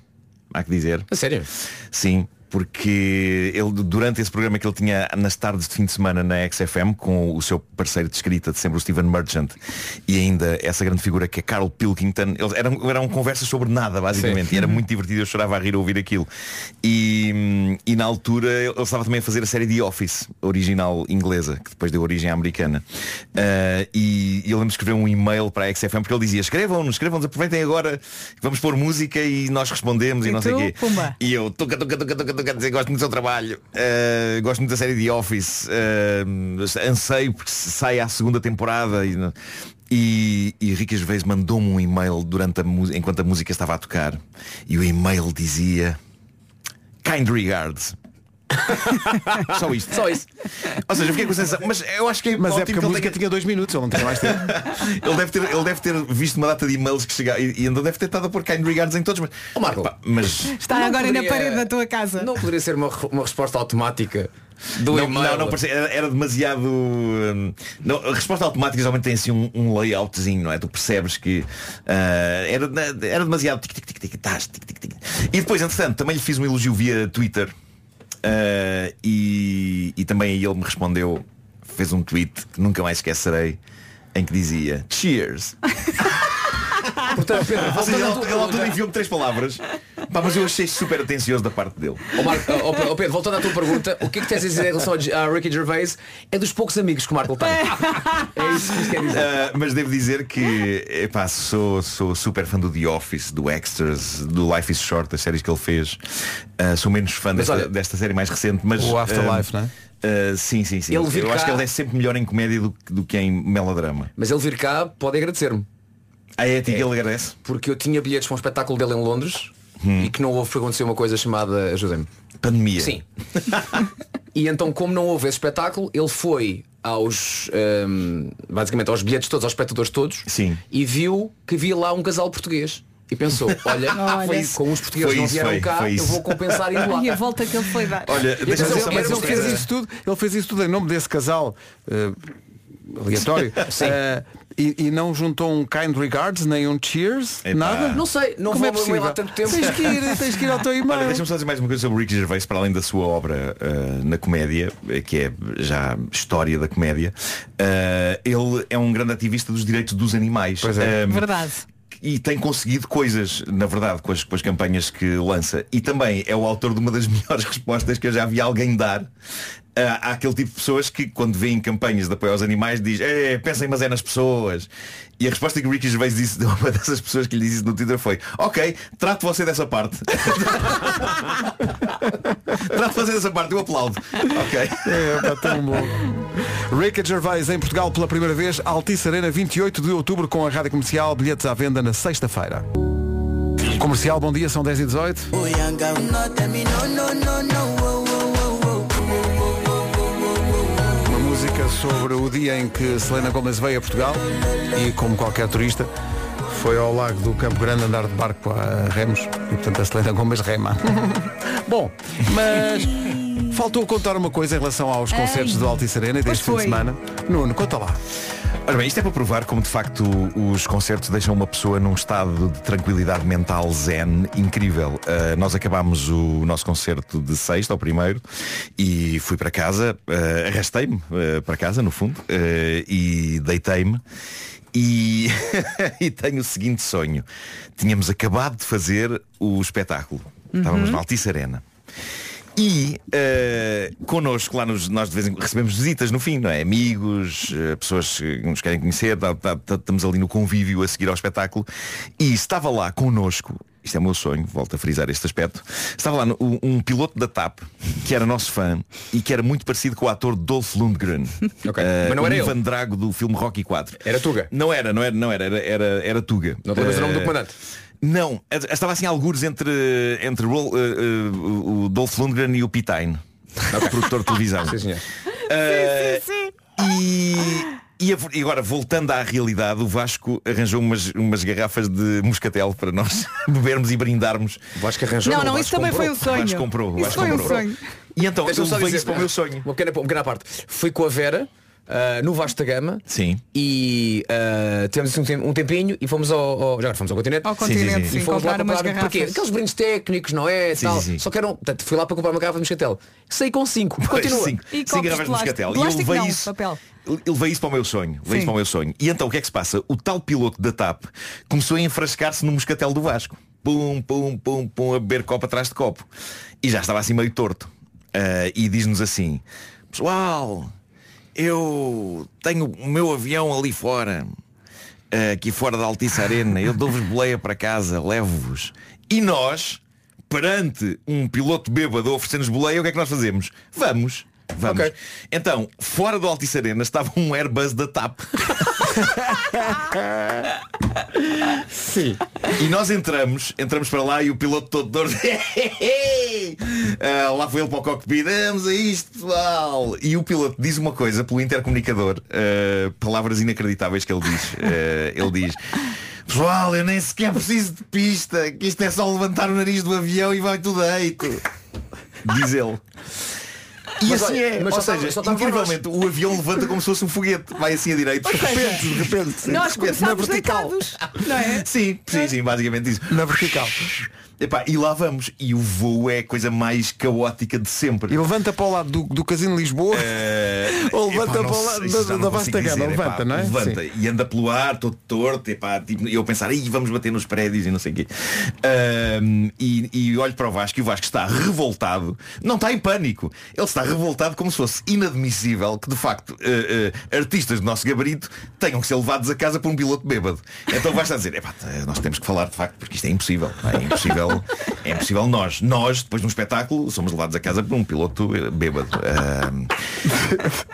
há que dizer. A sério? Sim, porque ele, durante esse programa que ele tinha nas tardes de fim de semana na XFM, com o seu parceiro de escrita de sempre, o Steven Merchant, e ainda essa grande figura que é Carl Pilkington, eles eram, eram conversas sobre nada, basicamente, Sim. e era muito divertido, eu chorava a rir a ouvir aquilo. E, e na altura ele estava também a fazer a série The Office, original inglesa, que depois deu origem à americana. Ah, e, e eu lembro de escrever um e-mail para a XFM porque ele dizia, escrevam-nos, escrevam-nos, aproveitem agora, vamos pôr música e nós respondemos e, E não sei o tu? quê. Pumba. E eu tuca, tuca, tuca, tuca, tuca, dizer, gosto muito do seu trabalho, uh, gosto muito da série The Office, uh, anseio porque sai à segunda temporada e, e, e Ricky Gervais mandou-me um e-mail durante a enquanto a música estava a tocar. E o e-mail dizia Kind regards. Só isto. Só isso. Ou seja, eu fiquei com a sensação, mas eu acho que é Mas é porque que a música tenha- tinha dois minutos, ele não tinha mais tempo. ele, deve ter, ele deve ter visto uma data de e-mails que chegaram e, e então deve ter estado a pôr kind regards em todos, mas. Marco. Pá, mas Está Não agora na poderia- parede da tua casa. Não poderia ser uma, uma resposta automática do não, e-mail. não, não parecia, era, era demasiado. hum, não, a resposta automática geralmente tem assim um, um layoutzinho, não é? Tu percebes que ah, era, era demasiado tic, tic, tic, tic, tas, tic, tic, tic. E depois, entretanto, também lhe fiz um elogio via Twitter ah, e, e também ele me respondeu, fez um tweet que nunca mais esquecerei, em que dizia Cheers. Portanto, Pedro, Ou seja, ele, ele, pergunta- enviou-me três palavras. Pá, mas eu achei super atencioso da parte dele. Ó Marco, ó, ó, Pedro, voltando à tua pergunta, o que é que tens a dizer em relação a Ricky Gervais? É dos poucos amigos que o Marco tem. É isso que quer dizer. Uh, mas devo dizer que epá, sou, sou super fã do The Office, do Extras, do Life is Short, das séries que ele fez. Uh, sou menos fã desta, olha- desta série mais recente, mas. O Afterlife, uh, não é? uh, sim, sim, sim. Ele vir Eu acho cá- que ele é sempre melhor em comédia do, que- do que em melodrama. Mas ele vir cá pode agradecer-me. A ética ele agradece? Porque eu tinha bilhetes para um espetáculo dele em Londres Hum. e que não houve porque aconteceu uma coisa chamada ajudem-me. Pandemia. Sim. e então como não houve esse espetáculo, ele foi aos hum, basicamente aos bilhetes todos, aos espectadores todos Sim. e viu que havia lá um casal português. E pensou, olha, Olha. foi isso. como os portugueses Foi não vieram foi, cá, foi eu isso. vou compensar indo lá. E a volta que ele foi dar. Olha, só ele- fez isso tudo, ele fez isso tudo em nome desse casal eh, aleatório. Sim. Eh, e, e não juntou um kind regards, nem um cheers, Epá. nada? Não sei, não Como vou é possível? há tanto tempo. Tens que ir, tens que ir ao teu Olha, e-mail. deixa-me só dizer mais uma coisa sobre o Ricky Gervais para além da sua obra uh, na comédia, eh, que é já história da comédia. Uh, ele é um grande ativista dos direitos dos animais. Pois é. Um, Verdade. e tem conseguido coisas, na verdade, com as, com as campanhas que lança. E também é o autor de uma das melhores respostas que eu já vi alguém dar. Ah, há aquele tipo de pessoas que quando veem campanhas de apoio aos animais diz é, pensem mas é nas pessoas. E a resposta que o Ricky Gervais disse de uma dessas pessoas que lhe disse no Twitter foi ok, trato você dessa parte. Trato você dessa parte, eu aplaudo. Ok. É, pá, tão bom. Ricky Gervais em Portugal pela primeira vez, Altice Arena 28 de outubro com a Rádio Comercial, bilhetes à venda na sexta-feira. Comercial, bom dia, são 10 e 18 sobre o dia em que Selena Gomez veio a Portugal e, como qualquer turista, foi ao lago do Campo Grande andar de barco a remos e, portanto, a Selena Gomez rema. Bom, mas faltou contar uma coisa em relação aos concertos do Altice Arena deste fim de semana. Nuno, conta lá. Ora bem, isto é para provar como de facto os concertos deixam uma pessoa num estado de tranquilidade mental zen incrível. Uh, nós acabámos o nosso concerto de sexta, ao primeiro, e fui para casa, uh, arrastei-me uh, para casa, no fundo, e deitei-me. E, e tenho o seguinte sonho. Tínhamos acabado de fazer o espetáculo. Estávamos Uhum. na Altice Arena. E eh, connosco lá nos, nós de vez em quando recebemos visitas no fim, não é? Amigos, eh, pessoas que nos querem conhecer, tá- tá- tá- estamos ali no convívio a seguir ao espetáculo. E estava lá connosco, isto é o meu sonho, volto a frisar este aspecto, estava lá no- um, um piloto da TAP, que era nosso fã e que era muito parecido com o ator Dolph Lundgren. Ok, Eh, mas não era o. Ivan Drago do filme Rocky 4. Era Tuga. Não era, não era, não era, era, era, era Tuga. Não te lembras o nome do comandante? Não, estava assim algures entre, entre Rol- eh, eh, o Dolph Lundgren e o Pitine, o produtor de televisão. Sim, senhor. Eh, E, e a- e agora, voltando à realidade, o Vasco arranjou umas, umas garrafas de moscatel para nós bebermos e brindarmos. O Vasco arranjou. Não, o não, Vasco isso também comprou. foi um sonho. O Vasco comprou. o Isso Vasco foi um comprou. sonho. E então, eu só dizer isso para o meu sonho. Uma pequena, uma pequena parte. Fui com a Vera ah, no Vasco da Gama. Sim. E ah, tivemos assim um, tem- tempinho e fomos ao, ao- já fomos ao continente. Ao continente, sim, E fomos lá comprar umas comprar porque aqueles brindes técnicos, não é? Sim, tal. sim, sim. Só que eram. Portanto, fui lá para comprar uma garrafa de moscatel. Saí com cinco. Pois, Continua. cinco, E cinco garrafas de moscatel. E eu levei não, isso. papel. Eu levei isso para o meu sonho. Levei Sim. isso para o meu sonho. E então o que é que se passa? O tal piloto da TAP começou a enfrascar-se no moscatel do Vasco. Pum, pum, pum, pum, a beber copo atrás de copo. E já estava assim meio torto. Ah, e diz-nos assim, pessoal, eu tenho o meu avião ali fora, ah, aqui fora da Altice Arena, eu dou-vos boleia para casa, levo-vos. E nós, perante um piloto bêbado a oferecer-nos boleia, o que é que nós fazemos? Vamos. Vamos. Então, fora do Altice Arena estava um Airbus da TAP. Sim. E nós entramos, entramos para lá e o piloto todo dor. Ah, lá foi ele para o cockpit, vamos a isto, pessoal. E o piloto diz uma coisa pelo intercomunicador, ah, palavras inacreditáveis que ele diz. Ah, ele diz. Pessoal, eu nem sequer preciso de pista, que isto é só levantar o nariz do avião e vai tudo deito. Diz ele. E Mas assim olha, é, mas ou seja, estava- incrivelmente o avião levanta como se fosse um foguete, vai assim a direito, de repente, de repente, sim, Nós de repente, começámos deitados, não é? Sim, sim, sim, basicamente isso. Na vertical. Epá, e lá vamos. E o voo é a coisa mais caótica de sempre. E levanta para o lado do, do Casino de Lisboa. Eh, Ou epá, levanta não para o lado da, da vasta gama. dizer, epá, Levanta, não é? Levanta Sim. e anda pelo ar, todo torto, epá, tipo, eu pensar, Ih, vamos bater nos prédios e não sei o quê. Ahm, e, e olho para o Vasco e o Vasco está revoltado, não está em pânico, ele está revoltado como se fosse inadmissível que de facto eh, eh, artistas do nosso gabarito tenham que ser levados a casa por um piloto bêbado. Então está a dizer, epá, nós temos que falar de facto, porque isto é impossível. pá, É impossível, é impossível nós. Nós, depois de um espetáculo, somos levados a casa por um piloto eh, bêbado. Ahm,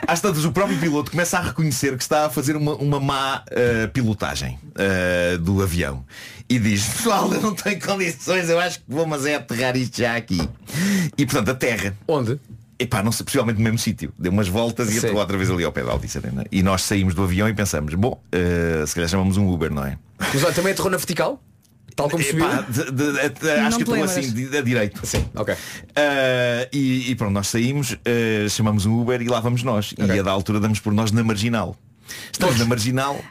às tantas, o próprio piloto começa a reconhecer que está a fazer uma, uma má eh, pilotagem eh, do avião. E diz, pessoal, eu não tenho condições, eu acho que vou, mas é aterrar isto já aqui. E portanto, a terra. Onde? Epá, não sei, possivelmente no mesmo sítio. Deu umas voltas e aterrou outra vez ali ao pé da Altice Arena. E nós saímos do avião e pensamos, bom, eh, se calhar chamamos um Uber, não é? Mas olha, também aterrou na vertical? Tal como subiu? Epá, de- de- de- Não acho que estou assim, da direita. Sim, ok. Ah, e, e pronto, nós saímos, ah, chamamos um Uber e lá vamos nós. E a da altura damos por nós na marginal. Estamos na marginal.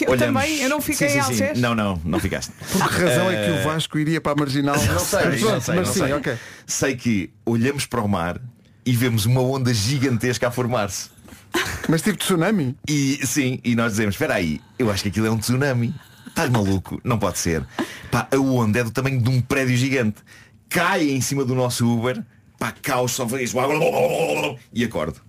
Eu olhamos- também, eu não fiquei sim, sim, em sim. Não, não, não ficaste. Por que razão é que o Vasco iria para a marginal? Não sei, Mas não pronto, sei, mas não sim, sei. ok. Sei que olhamos para o mar e vemos uma onda gigantesca a formar-se. Mas tipo tsunami? E sim, e nós dizemos, espera aí, eu acho que aquilo é um tsunami. Estás maluco? Não pode ser. Pá, a onda é do tamanho de um prédio gigante. Cai em cima do nosso Uber, pá, caos, só faz isso. E acordo.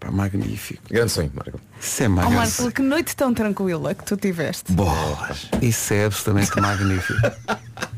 Pá, magnífico. Grande sonho, Marco. Isso é Oh, magnífico. Marco, que noite tão tranquila que tu tiveste. Bolas. Isso é absolutamente magnífico.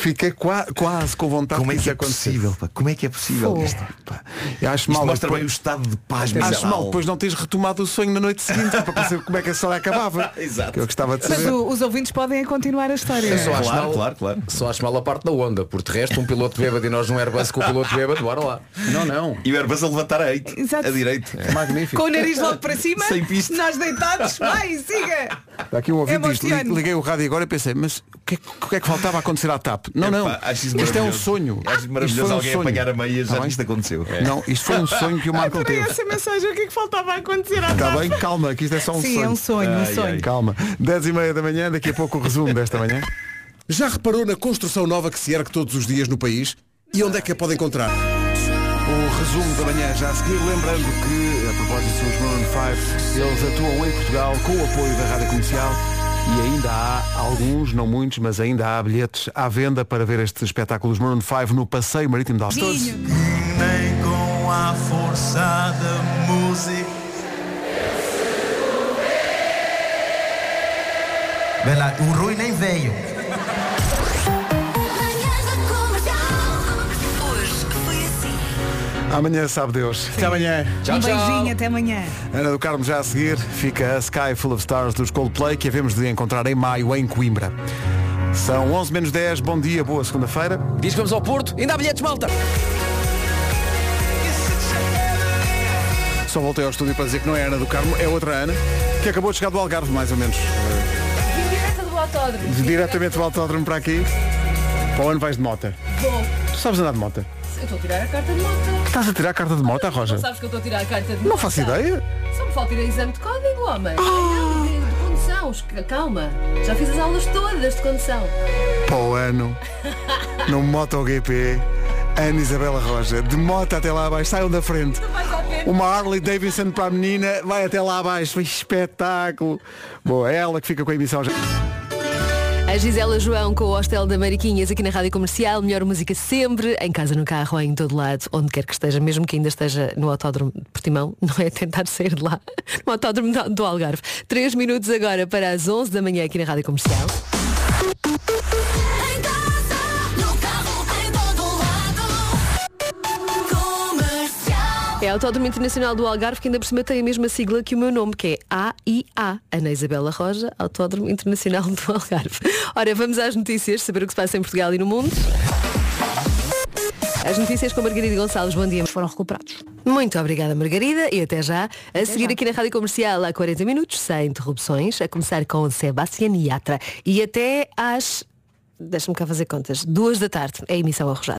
Fiquei qua- quase com vontade Como é que é possível? Pá? Como é que é possível Fogo. isto? Pá, eu acho Isto mal mostra depois- bem o estado de paz Acho mental. mal depois não teres retomado o sonho na noite seguinte para perceber como é que a história acabava. Exato. Que eu gostava de Mas saber. o- os ouvintes podem continuar a história. Eu só acho Claro, mal, claro, claro. Só acho mal a parte da onda, porque de resto um piloto bêbado e nós num Airbus com o piloto bêbado, bora lá. Não, não. E o Airbus a levantar a eito, Exato. a direito. Magnífico. Com o nariz logo para cima, Sem pista. nós deitados, vai, siga! Está aqui um ouvinte disto. Emociono. Liguei o rádio agora e pensei, mas o que, é, que- o que é que faltava acontecer à TAP? Não, Epá, não. acho isso Isto é um sonho. Acho Isto maravilhoso foi um alguém sonho. apanhar a meia já Tá isto aconteceu. Não, isto foi um sonho que o Marco Adorei teve. essa mensagem, o que é que faltava acontecer à Está bem? Calma, que isto é só um Sim, sonho. é um sonho, um Ai, sonho. ai. Calma. 10 e meia da manhã, daqui a pouco o resumo desta manhã. Já reparou na construção nova que se ergue todos os dias no país? E onde é que a pode encontrar? O resumo da manhã já a seguir, lembrando que, a propósito dos Maroon 5, eles atuam em Portugal com o apoio da Rádio Comercial e ainda há alguns, não muitos, mas ainda há bilhetes à venda para ver estes espetáculos Maroon 5 no Passeio Marítimo de Alves. Nem com a força da música. O Rui nem veio. Amanhã sabe Deus. Até amanhã. um beijinho, até amanhã. Ana do Carmo já a seguir, fica a Sky Full of Stars dos Coldplay que havemos de encontrar em maio em Coimbra. São 11 menos 10, bom dia, boa segunda-feira. Diz que vamos ao Porto, ainda há bilhetes, malta. Só voltei ao estúdio para dizer que não é a Ana do Carmo, é outra Ana, que acabou de chegar do Algarve, mais ou menos. Vim direto do autódromo. Diretamente do autódromo para aqui. Para o ano vais de mota. Bom, sabes andar de moto? Eu estou a tirar a carta de moto. Estás a tirar a carta de moto, Roja? Não sabes que eu estou a tirar a carta de moto? Não faço ideia. Só me falta ir a exame de código, homem. Não, de, de condução. Calma. Já fiz as aulas todas de condução. Para o ano, no MotoGP, Ana Isabela Roja, de moto até lá abaixo, saiam da frente. Uma Harley Davidson para a menina, vai até lá abaixo, espetáculo. Bom, é ela que fica com a emissão já. A Gisela João com o Hostel da Mariquinhas aqui na Rádio Comercial. Melhor música sempre, em casa, no carro, em todo lado, onde quer que esteja, mesmo que ainda esteja no Autódromo de Portimão, não é tentar sair de lá, no Autódromo do Algarve. Três minutos agora para as 11 da manhã aqui na Rádio Comercial. É o Autódromo Internacional do Algarve que ainda por cima tem a mesma sigla que o meu nome, que é AIA, Ana Isabela Roja, Autódromo Internacional do Algarve. Ora, vamos às notícias, saber o que se passa em Portugal e no mundo. As notícias com Margarida Gonçalves, bom dia. Foram recuperados. Muito obrigada, Margarida, e até já. A seguir já. aqui na Rádio Comercial há 40 minutos, sem interrupções, a começar com Sebastián Yatra. E até às, deixa-me cá fazer contas, duas da tarde, é a emissão arrojada.